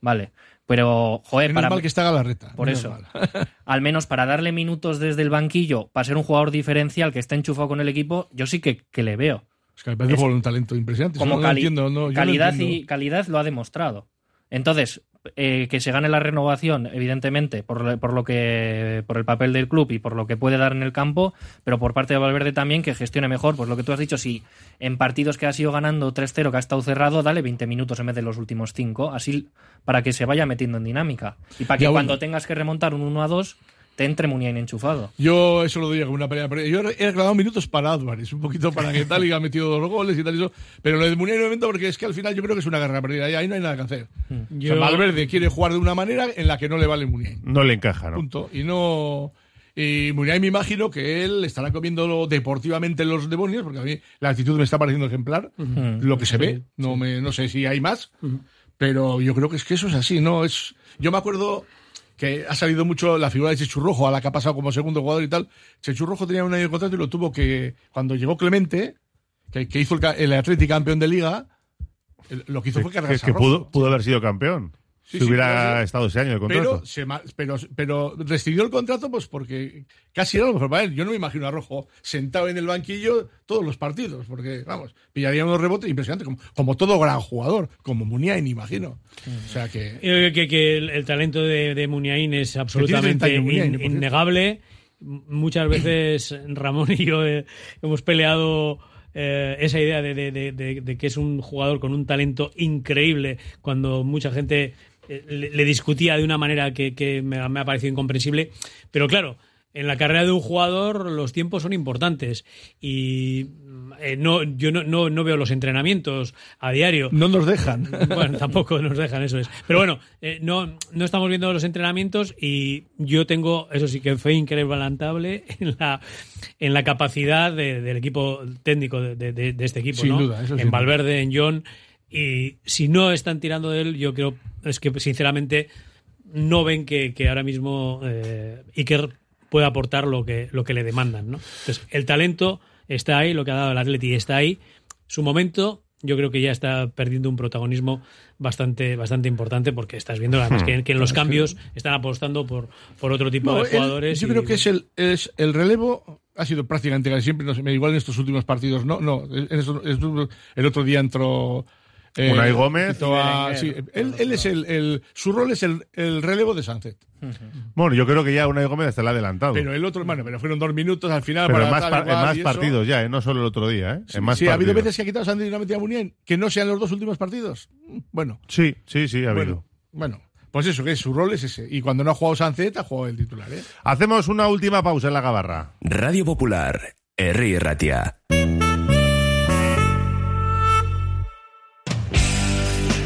Vale. Pero, joder, Menos para. mal que está Galarreta. Por menos eso. mal. *laughs* al menos para darle minutos desde el banquillo, para ser un jugador diferencial que esté enchufado con el equipo, yo sí que, que le veo. Es que me parece Es- un talento impresionante. como Eso no lo cali- entiendo, no, yo no calidad entiendo. y calidad lo ha demostrado. Entonces, eh, que se gane la renovación, evidentemente, por, por lo que por el papel del club y por lo que puede dar en el campo, pero por parte de Valverde también que gestione mejor, pues lo que tú has dicho, si en partidos que ha sido ganando 3-0, que ha estado cerrado, dale 20 minutos en vez de los últimos 5, así para que se vaya metiendo en dinámica y para que Ya, bueno. cuando tengas que remontar un 1-2 te entre Muniain enchufado. Yo eso lo doy como una pelea. Yo he reclamado minutos para Álvarez, un poquito para que tal y ha metido dos goles y tal y eso. Pero lo de Muniain no porque es que al final yo creo que es una guerra perdida. Y ahí no hay nada que hacer. O sea, Yo- Valverde quiere jugar de una manera en la que no le vale Muniain. No le encaja, ¿no? Punto. Y no. Y Muniain me imagino que él estará comiendo deportivamente los demonios, porque a mí la actitud me está pareciendo ejemplar, Ujú. lo que se Sí, ve. No, me, no sé si hay más, pero yo creo que es que eso es así, ¿no? Es, yo me acuerdo que ha salido mucho la figura de Chechurrojo, a la que ha pasado como segundo jugador y tal. Chechurrojo tenía un año de contrato y lo tuvo que, cuando llegó Clemente, que, que hizo el, el Atlético campeón de liga, lo que hizo fue Que, cargarse que a Rojo. pudo, pudo haber sido campeón. Sí, si sí, hubiera estado ese año de contrato. Pero, se pero, pero rescindió el contrato pues porque casi era lo mejor para él. Yo no me imagino a Rojo sentado en el banquillo todos los partidos, porque, vamos, pillaría unos rebotes impresionantes, como, como todo gran jugador, como Muniain, imagino. O sea que... Yo creo que, que el, el talento de, de Muniain es absolutamente 30 años, Muniain, in- por cierto. innegable. Muchas veces *clears throat* Ramón y yo eh, hemos peleado eh, esa idea de, de- de- de- de que es un jugador con un talento increíble cuando mucha gente le, le discutía de una manera que, que me, me ha parecido incomprensible. Pero claro, en la carrera de un jugador los tiempos son importantes y eh, no, yo no, no, no veo los entrenamientos a diario. No nos dejan. *laughs* Bueno, tampoco nos dejan, eso es. Pero bueno, eh, no, no estamos viendo los entrenamientos y yo tengo, eso sí que fe incrementable en la, en la capacidad de- del equipo técnico de, de- de- de este equipo. Sin ¿no? duda, eso En. Valverde, en John. Y si no están tirando de él, yo creo, es que sinceramente no ven que, que ahora mismo eh, Iker puede aportar lo que, lo que le demandan. ¿no? Entonces, el talento está ahí, lo que ha dado el Atleti está ahí. Su momento, yo creo que ya está perdiendo un protagonismo bastante, bastante importante porque estás viendo además Hmm. que, que en los cambios están apostando por, por otro tipo No, de jugadores. yo y- creo que es el, es el relevo ha sido prácticamente casi siempre, no sé, igual en estos últimos partidos, no, no, en estos- estos- el otro día entró Unai Gómez. quitó a- sí, él, él es el, el- su rol es el, el relevo de Sánchez. Bueno, yo creo que ya Unai Gómez hasta le ha adelantado. Pero el otro, bueno, pero fueron dos minutos al final. Pero para en más, par- en más eso. partidos ya, ¿eh? no solo el otro día. ¿eh? Sí, en más sí, ha habido veces que ha quitado Sandy y no ha metido a Muniain, que no sean los dos últimos partidos. Bueno, Sí, sí, sí, ha habido. bueno, bueno, pues eso, que su rol es ese. Y cuando no ha jugado Sánchez, ha jugado el titular, ¿eh? Hacemos una última pausa en la gabarra. Radio Popular, Herri Ratia.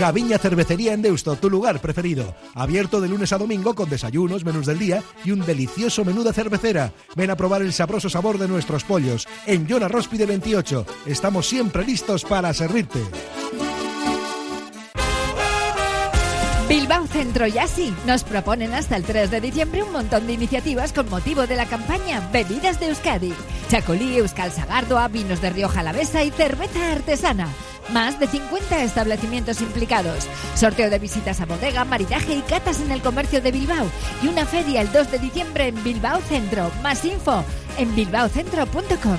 Gaviña Cervecería en Deusto, tu lugar preferido. Abierto de lunes a domingo con desayunos, menús del día y un delicioso menú de cervecera. Ven a probar el sabroso sabor de nuestros pollos. En Yona Róspide 28. Estamos siempre listos para servirte. Bilbao Centro y Así nos proponen hasta el 3 de diciembre un montón de iniciativas con motivo de la campaña Bebidas de Euskadi. Chacolí, Euskal Sagardoa, vinos de Rioja Alavesa y cerveza artesana. Más de 50 establecimientos implicados. Sorteo de visitas a bodega, maridaje y catas en el comercio de Bilbao. Y una feria el 2 de diciembre en Bilbao Centro. Más info en bilbaocentro.com.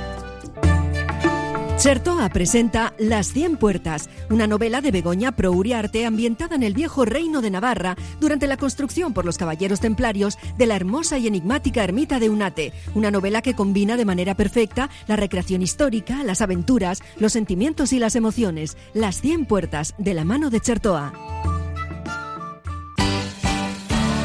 Chertoa presenta Las Cien Puertas, una novela de Begoña Pro Uriarte ambientada en el viejo reino de Navarra durante la construcción por los caballeros templarios de la hermosa y enigmática ermita de Unate. Una novela que combina de manera perfecta la recreación histórica, las aventuras, los sentimientos y las emociones. Las Cien Puertas, de la mano de Chertoa.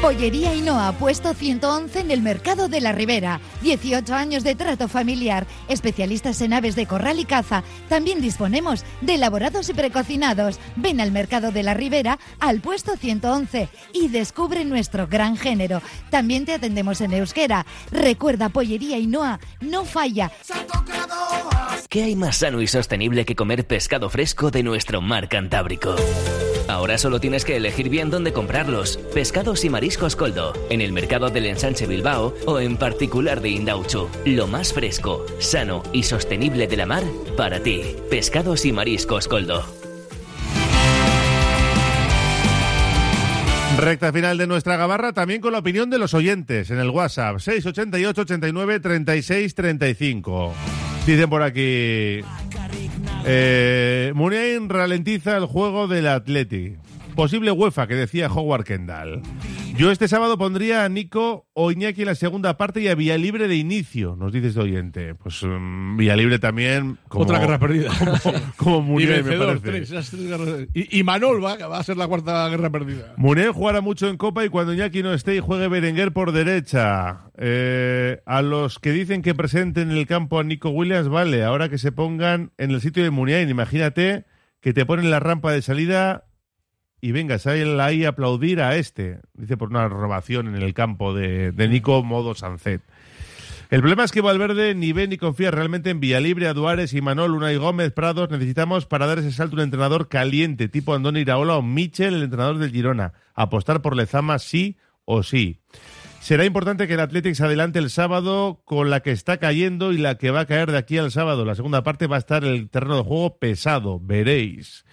Pollería Ainhoa, puesto 111 en el Mercado de la Ribera. 18 años de trato familiar. Especialistas en aves de corral y caza. También disponemos de elaborados y precocinados. Ven al Mercado de la Ribera, al puesto 111 y descubre nuestro gran género. También te atendemos en euskera. Recuerda, Pollería Ainhoa, no falla. ¿Qué hay más sano y sostenible que comer pescado fresco de nuestro mar Cantábrico? Ahora solo tienes que elegir bien dónde comprarlos. Pescados y mariscos Coldo, en el mercado del Ensanche Bilbao o en particular de Indauchu. Lo más fresco, sano y sostenible de la mar para ti. Pescados y mariscos Coldo. Recta final de nuestra gabarra, también con la opinión de los oyentes en el WhatsApp 688 89 36 35. Dicen por aquí. Eh, ralentiza el juego del Atleti. Posible UEFA, que decía Howard Kendall. Yo este sábado pondría a Nico o Iñaki en la segunda parte y a Villalibre de inicio, nos dice este oyente. Pues um, Villalibre también. Como, Otra guerra perdida. *laughs* Como, como *laughs* me parece. tres, tres y, y Manol va, va a ser la cuarta guerra perdida. Munel jugará mucho en Copa y cuando Iñaki no esté y juegue Berenguer por derecha. Eh, a los que dicen que presenten en el campo a Nico Williams, vale, ahora que se pongan en el sitio de Muniain. Imagínate que te ponen la rampa de salida y venga, sale ahí a aplaudir a este. Dice por una robación en el campo de, Nico modo Sancet. El problema es que Valverde ni ve ni confía realmente en Villalibre, Aduares, Imanol, Unai Gómez, Prados. Necesitamos para dar ese salto un entrenador caliente, tipo Andoni Iraola o Michel, el entrenador del Girona. Apostar por Lezama sí o sí. Será importante que el Athletic se adelante el sábado con la que está cayendo y la que va a caer de aquí al sábado. La segunda parte va a estar el terreno de juego pesado, veréis.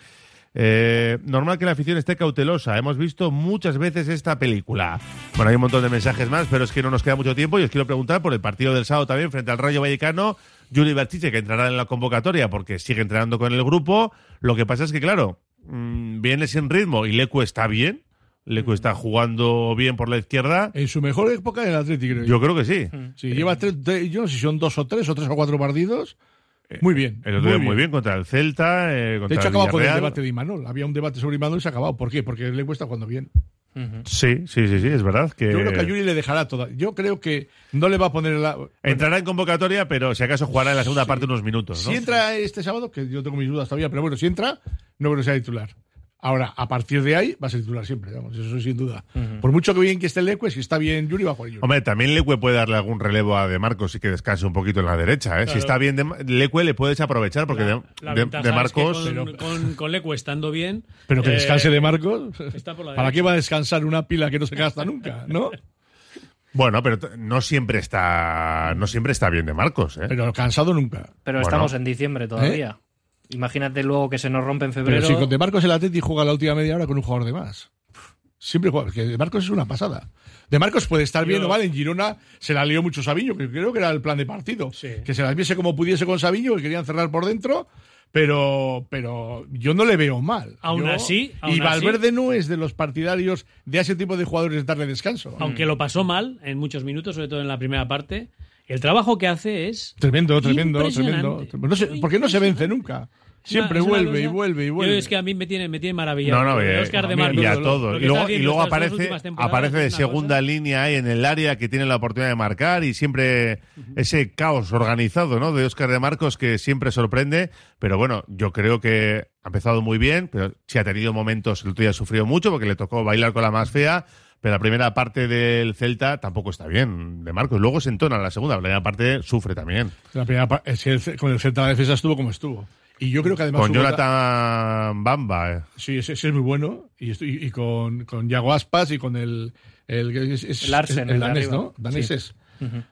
Eh, normal que la afición esté cautelosa. Hemos visto muchas veces esta película. Bueno, hay un montón de mensajes más, pero es que no nos queda mucho tiempo y os quiero preguntar por el partido del sábado también frente al Rayo Vallecano. Juli Berchiche, que entrará en la convocatoria porque sigue entrenando con el grupo. Lo que pasa es que, claro, mmm, viene sin ritmo y Lecu está bien. Lecu está jugando bien por la izquierda. En su mejor época en el Atlético, Yo creo que sí. Sí, lleva tres- yo no sé si son dos o tres o tres o cuatro partidos. Muy bien. El otro día muy bien contra el Celta, eh, contra De hecho, acabado con el debate de Imanol. Había un debate sobre Imanol y se ha acabado. ¿Por qué? Porque le cuesta jugando bien. Sí, sí, sí, sí, es verdad que... Yo creo que a Yuri le dejará toda. Yo creo que no le va a poner la. Entrará en convocatoria, pero si acaso jugará en la segunda parte unos minutos, ¿no? Si entra este sábado, que yo tengo mis dudas todavía, pero bueno, si entra, no creo que sea titular. Ahora, a partir de ahí, va a ser titular siempre, vamos, eso sin duda. Por mucho que bien que esté el Leque, si está bien Yuri, va a jugar Yuri. Hombre, también Leque puede darle algún relevo a De Marcos y que descanse un poquito en la derecha, ¿eh? Si está bien, de, Leque le puedes aprovechar porque de, La de- ventaja de es Marcos... que con, con, con Lecu estando bien. Pero que eh, descanse de Marcos. está por la ¿Para qué va a descansar una pila que no se gasta nunca? ¿No? Bueno, pero no siempre está no siempre está bien De Marcos, ¿eh? Pero cansado nunca. Pero Bueno. estamos en diciembre todavía. Imagínate luego que se nos rompe en Pero febrero. si con De Marcos el Atleti juega la última media hora con un jugador de más. Siempre juega, porque De Marcos es una pasada. De Marcos puede estar bien o mal. En Girona se la lió mucho Sabiño, que creo que era el plan de partido. Que se las viese como pudiese con Sabiño, que querían cerrar por dentro. Pero, pero yo no le veo mal. Aún Yo- así- y Valverde no es de los partidarios de ese tipo de jugadores darle descanso. Aunque lo pasó mal en muchos minutos, sobre todo en la primera parte, el trabajo que hace es. Tremendo, tremendo, tremendo. No sé, ¿Por qué no se vence nunca? Siempre una vuelve y vuelve y Yo vuelve. es que a mí me tiene, me tiene maravillado. No, no, eh, Óscar de y Marcos, a Y luego, está y luego aparece, aparece de segunda línea ahí en el área que tiene la oportunidad de marcar y siempre ese caos organizado ¿no? de Óscar de Marcos que siempre sorprende. Pero bueno, yo creo que ha empezado muy bien, pero sí ha tenido momentos, el otro día ha sufrido mucho porque le tocó bailar con la más fea. Pero la primera parte del Celta tampoco está bien de Marcos. Luego se entona en la segunda. La primera parte sufre también. La primera es que el con el Celta la defensa estuvo como estuvo. Y yo creo que además. Con Jonathan Bamba. eh. Sí, ese, ese es muy bueno. Y, estoy- y con, con Yago Aspas y con el. El, el el danés, arriba. ¿no? Danés Sí. es.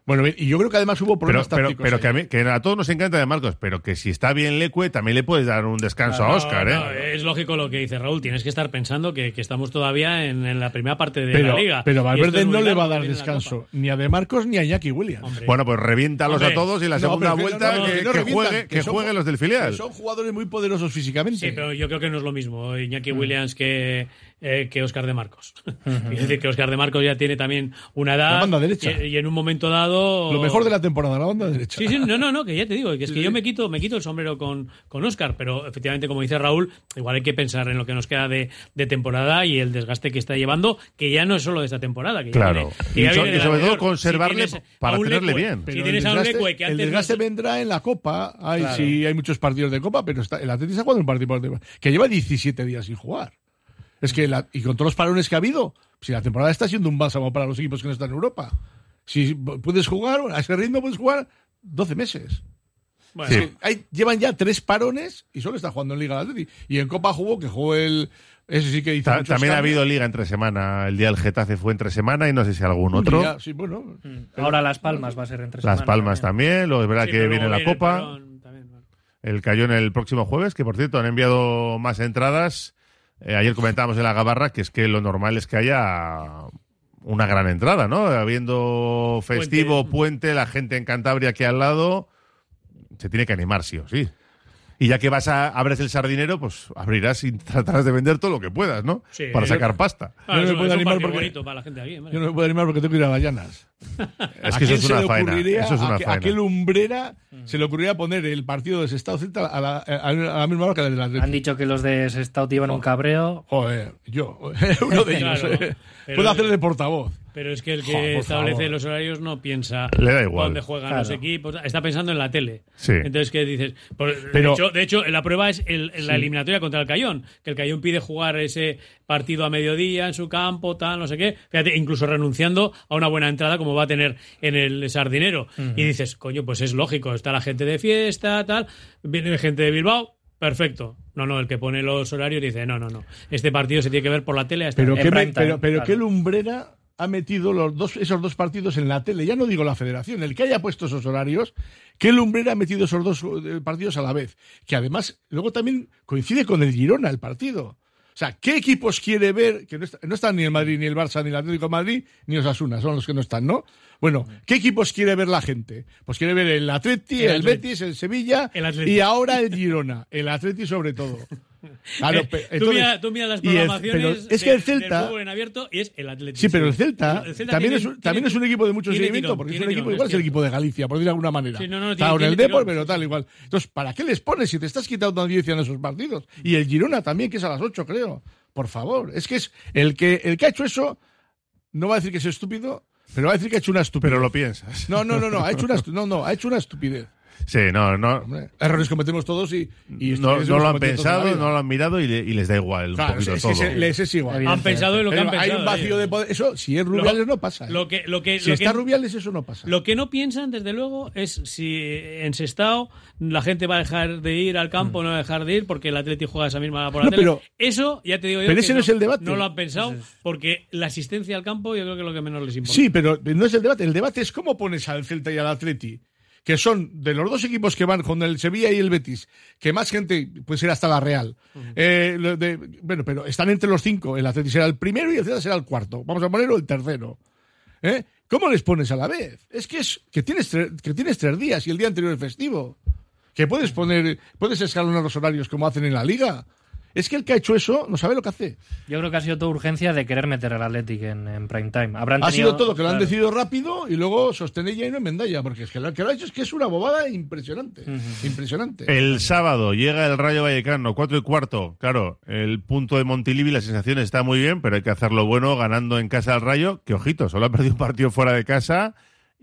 Bueno, y yo creo que además hubo problemas pero, tácticos. pero ahí. que, a mí- que a todos nos encanta de Marcos, pero que si está bien Leque, también le puedes dar un descanso No, a Óscar, no, ¿eh? es lógico lo que dice Raúl. Tienes que estar pensando que, que estamos todavía en, en la primera parte de pero, la liga. pero Valverde es no le va a dar descanso ni a De Marcos ni a Iñaki Williams. Bueno, pues reviéntalos Hombre, a todos y la segunda vuelta no, no, que, que no que revientan, juegue, que que son- jueguen los del filial. Son jugadores muy poderosos físicamente. Sí, pero yo creo que no es lo mismo Iñaki Mm. Williams que, eh, que Oscar de Marcos. *laughs* es decir, que Oscar de Marcos ya tiene también una edad. La banda derecha. Y, y en un momento dado. Lo mejor de la temporada, la banda derecha. Sí, sí, no, no, no, que ya te digo, que es que yo me quito, me quito el sombrero con, con Oscar, pero efectivamente, como dice Raúl, igual hay que pensar en lo que nos queda de, de temporada y el desgaste que está llevando, que ya no es solo de esta temporada. Que Claro. viene- que Y so- sobre todo conservarle Si para tenerle bien. Si Pero tienes el a un desgaste, el no vendrá en la Copa. Ay, Claro. sí, hay muchos partidos de Copa, pero está, el Atlético está jugando un partido que lleva 17 días sin jugar. Es que, la- y con todos los parones que ha habido, si la temporada está siendo un bálsamo para los equipos que no están en Europa. Si puedes jugar, a ese ritmo puedes jugar 12 meses. Bueno, Es que hay- llevan ya tres parones y solo está jugando en Liga el Atlético. Y en Copa jugó, que jugó el. Ese sí que hizo Ta- también ha habido liga entre semana. El día del Getafe fue entre semana y no sé si algún otro. Sí, bueno. Ahora Las Palmas va a ser entre Las semana Palmas también. Luego es verdad Sí, que viene la el Copa. también, bueno. El Cayón el próximo jueves, que por cierto han enviado más entradas. Eh, ayer comentábamos en la Gabarra que es que lo normal es que haya una gran entrada, ¿no? Habiendo festivo, puente, la gente en Cantabria aquí al lado, se tiene que animar, sí o sí. Y ya que vas a abres el sardinero, pues abrirás y *laughs* tratarás de vender todo lo que puedas, ¿no? Sí. Para Yo- sacar pasta. Yo no me puedo animar porque- bonito para la gente aquí. hombre. Yo no me puedo animar porque tengo que ir a las llanas. *laughs* Es ¿A que eso quién es se una le faena. ocurriría, Eso es una a, qué lumbrera se le ocurriría poner el partido de Sestao Celta a la, a la misma hora que el de la Han dicho que los de Sestao te iban un cabreo. Joder, yo, *laughs* uno de ellos. Claro, eh. Puedo hacer de portavoz. Pero es que el que establece favor. los horarios no piensa Le da igual. dónde juegan los equipos, está pensando en la tele. Sí. Entonces, ¿qué dices? Por- Pero- de, hecho, de hecho, la prueba es el- la eliminatoria contra el Cayón, que el Cayón pide jugar ese partido a mediodía en su campo, tal, no sé qué. Fíjate, incluso renunciando a una buena entrada como va a tener en el Sardinero. Y dices, coño, pues es lógico, está la gente de fiesta, tal, viene gente de Bilbao. Perfecto. No, no, el que pone los horarios dice, no, no, no. Este partido se tiene que ver por la tele hasta Pero, qué, time, pero, pero claro. qué lumbrera ha metido los dos, esos dos partidos en la tele. Ya no digo la federación, el que haya puesto esos horarios, qué lumbrera ha metido esos dos eh, partidos a la vez. Que además, luego también coincide con el Girona el partido. O sea, ¿qué equipos quiere ver? Que no, está- no están ni el Madrid, ni el Barça, ni el Atlético de Madrid, ni Osasuna, son los que no están, ¿no? Bueno, ¿qué equipos quiere ver la gente? Pues quiere ver el Atleti, El el, Atleti. Betis, el Sevilla El y ahora el Girona. El Atleti sobre todo. *laughs* Claro, Eh, pe- tú, mira, tú mira las el- programaciones es que el Celta- del fútbol en abierto y es el Atlético. Sí, pero el Celta, El Celta también, tiene- es, un- también tiene- es un equipo de mucho seguimiento, tirón, porque es un equipo tirón, igual, es el equipo de Galicia, por decir de alguna manera. Sí, no, no, Está en el Depor, pero tal, igual. Entonces, ¿para qué les pones si te estás quitando audiencia en esos partidos? Y el Girona también, que es a las 8, creo. Por favor, es que es el que, el que ha hecho eso, no va a decir que es estúpido, pero va a decir que ha hecho una estupidez. Pero lo piensas. No, no, no, no, ha hecho una, no, no, ha hecho una estupidez. Sí, no, no. Errores cometemos todos y, y No, lo han pensado, no lo han mirado y, le- y les da igual un Claro, poquito es, todo. es, es- les es igual. Han pensado en lo que han pensado. Hay un vacío ellos. de poder. Eso, si es Rubiales, no pasa. ¿eh? Lo que, lo que, si lo está que- Rubiales, eso no pasa. Lo que no piensan, desde luego, es si en Sestao la gente va a dejar de ir al campo o no va a dejar de ir porque el Atleti juega esa misma por la Mm. No, tele. pero- Eso, ya te digo yo. pero ese no es el debate. No lo han pensado porque la asistencia al campo yo creo que es lo que menos les importa. Sí, pero no es el debate. El debate es cómo pones al Celta y al Atleti, que son de los dos equipos que van con el Sevilla y el Betis, que más gente puede ser hasta la Real. Eh, de- bueno, pero están entre los cinco. El Atleti será el primero y el Celta será el cuarto. Vamos a ponerlo el tercero. ¿Eh? ¿Cómo les pones a la vez? Es que es que tienes, que tienes tres días y el día anterior es festivo. Que puedes poner, puedes escalonar los horarios como hacen en la liga. Es que el que ha hecho eso no sabe lo que hace. Yo creo que ha sido toda urgencia de querer meter al Athletic en, en prime time. Habrán Ha tenido- sido todo que lo han claro. decidido rápido y luego sostenella y no enmendalla, porque es que lo que lo ha hecho es que es una bobada impresionante. Impresionante. El sábado llega el Rayo Vallecano, cuatro y cuarto. Claro, el punto de Montilivi, la sensación está muy bien, pero hay que hacerlo bueno ganando en casa al Rayo, que ojito, solo ha perdido un partido fuera de casa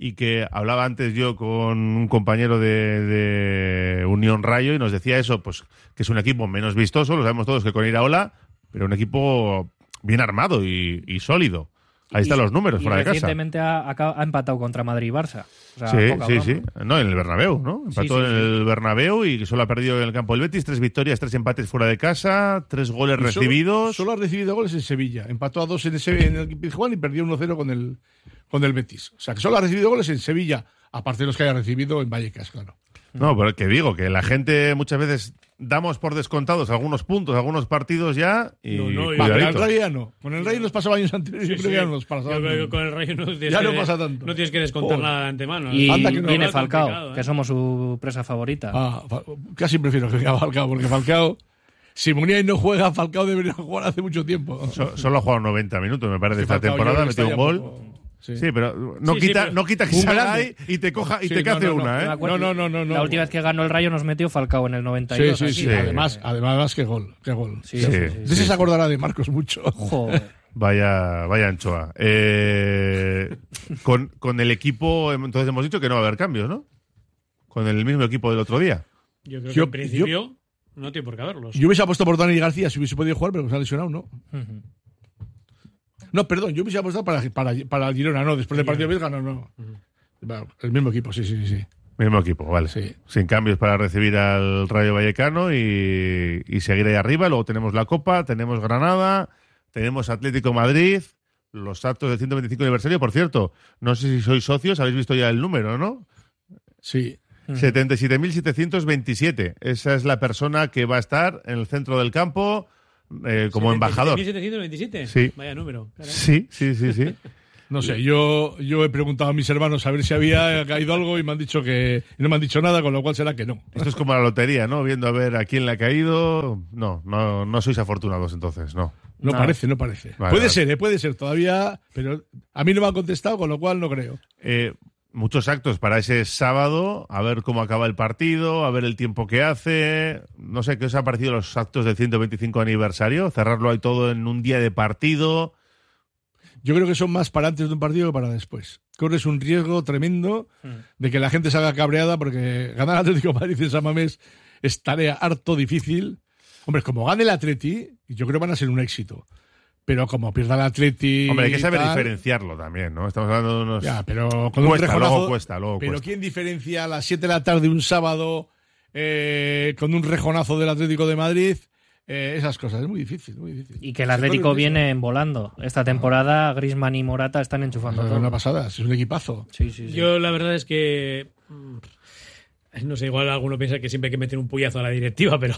y que hablaba antes yo con un compañero de, Unión Rayo y nos decía eso, pues que es un equipo menos vistoso, lo sabemos todos que con Iraola, pero un equipo bien armado y, y sólido. Ahí están Y- los números y fuera de casa. recientemente ha, empatado contra Madrid y Barça. O sea, Sí, poca sí, broma. sí. No, en el Bernabéu, ¿no? Empató sí, en sí. el Bernabéu y solo ha perdido en el campo del Betis. Tres victorias, tres empates fuera de casa, tres goles Y recibidos. Solo, ha recibido goles en Sevilla. Empató a dos en, ese, en el Pizjuán y perdió 1-0 con el, con el Betis. O sea, que solo ha recibido goles en Sevilla, aparte de los que haya recibido en Vallecas, claro. No, pero que digo, que la gente muchas veces damos por descontados algunos puntos, algunos partidos ya y No, no, y- Va, con el. Rayo ya no. Con el Rayo nos pasaba años anteriores. Sí, yo creo sí. que ya no nos pasaba. Yo creo que tanto. con el Rayo no tienes, Ya que, no pasa tanto. no tienes que descontar nada de antemano. Y Anda que no. viene Falcao, ¿eh? que somos su presa favorita. Ah, casi prefiero que venga Falcao, porque Falcao, si Muniain no juega, Falcao debería jugar hace mucho tiempo. So- solo ha jugado 90 minutos, me parece, Sí, esta Falcao, temporada, metido un gol. poco- Sí. sí. pero no, Sí, sí, quita, pero- no quita que salga grande. ahí y te coja y Sí, te no, cace no, no. una, ¿eh? No, no, no, no, La última vez que ganó el Rayo nos metió Falcao en el Sí, 92. sí, así. sí. Sí. Además, además, qué gol, qué gol. Sí, Sí. sí, sí, De ese sí. se acordará de Marcos mucho. Joder. Vaya, vaya anchoa. Eh, con, con el equipo, entonces hemos dicho que no va a haber cambios, ¿no? Con el mismo equipo del otro día. Yo creo Yo- que en principio no tiene por qué haberlos. Yo hubiese apostado por Dani García si hubiese podido jugar, pero se ha lesionado, ¿no? No, perdón, yo hubiese apostado para, para, para Girona, no. Después del partido de no, no. Bueno, el mismo equipo, sí, sí, sí. sí. Mismo equipo, vale. Sí. Sin cambios para recibir al Rayo Vallecano y, y seguir ahí arriba. Luego tenemos la Copa, tenemos Granada, tenemos Atlético Madrid, los actos del 125 aniversario. Por cierto, no sé si sois socios, habéis visto ya el número, ¿no? Sí. 77.727. Esa es la persona que va a estar en el centro del campo eh, como embajador. 1727. Sí. Vaya número. caray. Sí, sí, sí, sí. *laughs* No sé, yo, yo he preguntado a mis hermanos a ver si había caído algo y me han dicho que no me han dicho nada, con lo cual será que no. Esto es como la lotería, ¿no? Viendo a ver a quién le ha caído. No, no, no sois afortunados entonces, no. No parece, no parece. Vale, puede vale. ser, ¿eh? puede ser todavía, pero a mí no me han contestado, con lo cual no creo. Eh, muchos actos para ese sábado, a ver cómo acaba el partido, a ver el tiempo que hace. No sé, ¿qué os ha parecido los actos del 125 aniversario? Cerrarlo ahí todo en un día de partido. Yo creo que son más para antes de un partido que para después. Corres un riesgo tremendo de que la gente salga cabreada porque ganar al Atlético de Madrid en San Mamés es tarea harto difícil. Hombre, como gane el Atleti, yo creo que van a ser un éxito. Pero como pierda el Atleti. Hombre, hay que saber tal, diferenciarlo también, ¿no? Estamos hablando de unos. Ya, pero con un cuesta, rejonazo- luego cuesta, luego Pero cuesta. ¿quién diferencia a las 7 de la tarde un sábado eh, con un rejonazo del Atlético de Madrid? Eh, esas cosas, es muy difícil, muy difícil. Y que el Atlético viene volando. Esta temporada Grisman y Morata están enchufando Es todo. una pasada, es un equipazo. Sí, sí, sí. Yo la verdad es que mm, no sé, igual alguno piensa que siempre hay que meter un puyazo a la directiva, pero,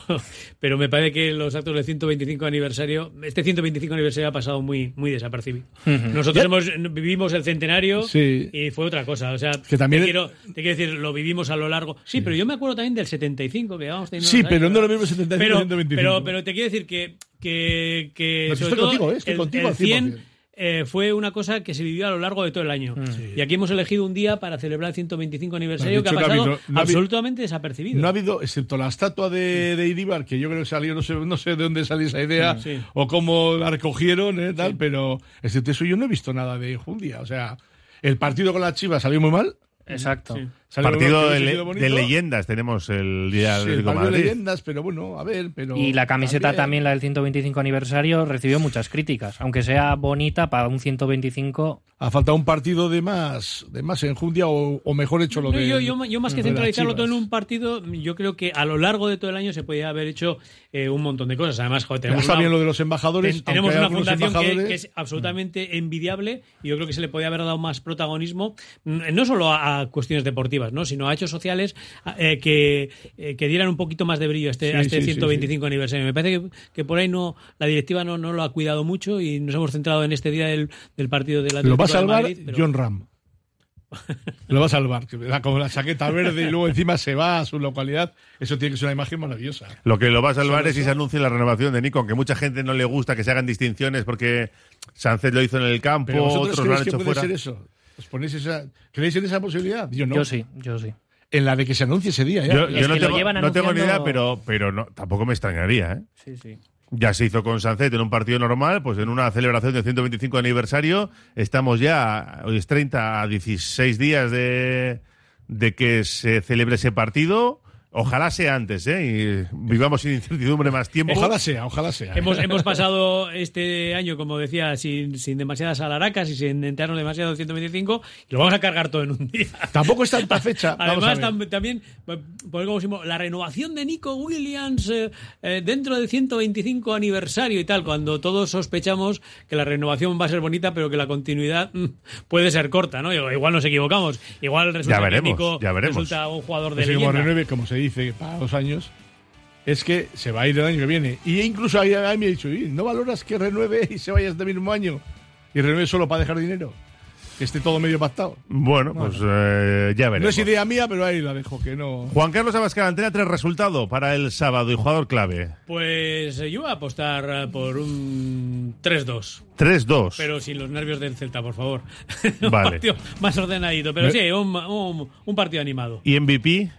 pero me parece que los actos del 125 aniversario, este 125 aniversario ha pasado muy, muy desapercibido. Ujú. Nosotros Ya- hemos, vivimos el centenario Sí. y fue otra cosa. O sea, Que también- te, quiero, te quiero decir, lo vivimos a lo largo. Sí, pero yo me acuerdo también del 75, que vamos teniendo Sí, unos pero años, no lo mismo 75 pero, 125. pero, pero te quiero decir que, que, que No, sobre estoy todo contigo, eh, estoy el, contigo el al 100 100%. Eh, fue una cosa que se vivió a lo largo de todo el año. Y aquí hemos elegido un día para celebrar el 125 aniversario De que ha pasado habido- no ha habido- absolutamente desapercibido. No ha habido, excepto la estatua de, de Iribar, que yo creo que salió, no sé, no sé de dónde salió esa idea Sí. o cómo la recogieron, eh, tal, pero excepto eso yo no he visto nada de Jundia. O sea, el partido con la Chivas salió muy mal. Exacto. Partido de, le- leyendas tenemos el día Sí, del Madrid. leyendas, pero bueno, a ver, pero... Y la camiseta también- también, la del 125 aniversario, recibió muchas críticas. Aunque sea bonita para un 125. Ha faltado un partido de más, de más enjundia o, o mejor hecho lo No, de. yo, yo- yo más que centralizarlo todo en un partido, yo creo que a lo largo de todo el año se podía haber hecho eh, un montón de cosas. Además, joder, tenemos una- bien lo de los embajadores. ten- tenemos una fundación que, es absolutamente envidiable y yo creo que se le podía haber dado más protagonismo, mm, no solo a, a cuestiones deportivas, ¿no? sino a hechos sociales a- eh, que, eh, que dieran un poquito más de brillo a este, Sí, a este sí, sí, 125 aniversario. Me parece que, que por ahí no la directiva no, no lo ha cuidado mucho y nos hemos centrado en este día del, del partido de la Lo va a salvar John Ram. *laughs* Lo va a salvar. que Con la chaqueta verde y luego encima se va a su localidad. Eso tiene que ser una imagen maravillosa. Lo que lo va a salvar es si se anuncie la renovación de Nico, aunque mucha gente no le gusta que se hagan distinciones porque Sánchez lo hizo en el campo, otros lo han que hecho puede fuera. ser eso. ¿Os ponéis esa, ¿Creéis en esa posibilidad? Yo no. Yo sí, yo sí. En la de que se anuncie ese día. ya. Yo, yo Es no, que lo tengo, llevan no tengo ni idea, anunciando- pero, pero no, tampoco me extrañaría. ¿eh? Sí, sí. Ya se hizo con Sancet en un partido normal, pues en una celebración del 125 aniversario. Estamos ya, hoy es 30 a 16 días de, de que se celebre ese partido. Ojalá sea antes, ¿eh? Y vivamos sin incertidumbre más tiempo. Ojalá sea, ojalá sea. Hemos, hemos pasado este año, como decía, sin, sin demasiadas alaracas y sin enterarnos demasiado en 125 y lo vamos a cargar todo en un día. Tampoco es tanta fecha. Vamos a Además, ver. tam- también, pues, por como decimos, la renovación de Nico Williams eh, eh, dentro del 125 aniversario y tal, cuando todos sospechamos que la renovación va a ser bonita, pero que la continuidad mm, puede ser corta, ¿no? Igual nos equivocamos, igual resulta Ya veremos, que Nico ya veremos. resulta un jugador de leyenda. renueve, como se dice para dos años, es que se va a ir el año que viene. Y incluso ahí, ahí me ha dicho, "Y, ¿no valoras que renueve y se vaya este mismo año? Y renueve solo para dejar dinero. Que esté todo medio pactado. Bueno, pues eh, ya No veremos. es idea mía, pero ahí la dejo, que no. Juan Carlos Abascal, Antena 3, resultado para el sábado y jugador clave. Pues eh, yo voy a apostar eh, por un 3-2. 3-2. Pero sin los nervios del Celta, por favor. *laughs* Vale. un partido más ordenadito. Pero sí, un, un- un partido animado. ¿Y MVP?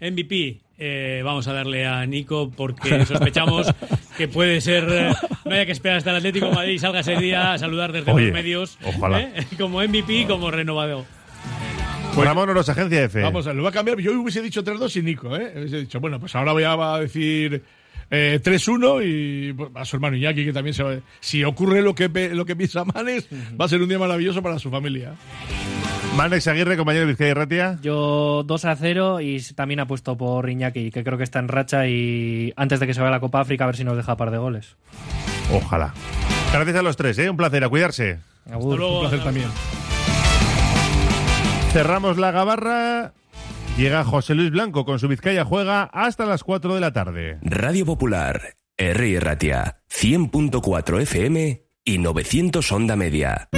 MVP, eh, vamos a darle a Nico porque sospechamos *laughs* que puede ser. eh, no haya que esperar hasta el Atlético de Madrid y salga ese día a saludar desde Oye, los medios. ojalá. ¿eh? Como MVP, como renovado. Ramón Oros, Agencia F. Vamos, lo va a cambiar. Yo hubiese dicho 3-2 y Nico, ¿eh? Hubiese dicho, bueno, pues ahora voy a decir eh, 3-1 y pues, a su hermano Iñaki, que también se va. Si ocurre lo que, lo que piensa Manes, va a ser un día maravilloso para su familia. Manex Aguirre, compañero de Vizcaya y Ratia. Yo 2 a 0 y también apuesto por Iñaki, que creo que está en racha y antes de que se vaya a la Copa África a ver si nos deja par de goles. Ojalá. Gracias a los tres, ¿eh? Un placer, a cuidarse. Agur. Un placer también. Cerramos la gabarra. Llega José Luis Blanco con su Vizcaya Juega hasta las 4 de la tarde. Radio Popular, R. Ratia, 100.4 FM y 900 Onda Media.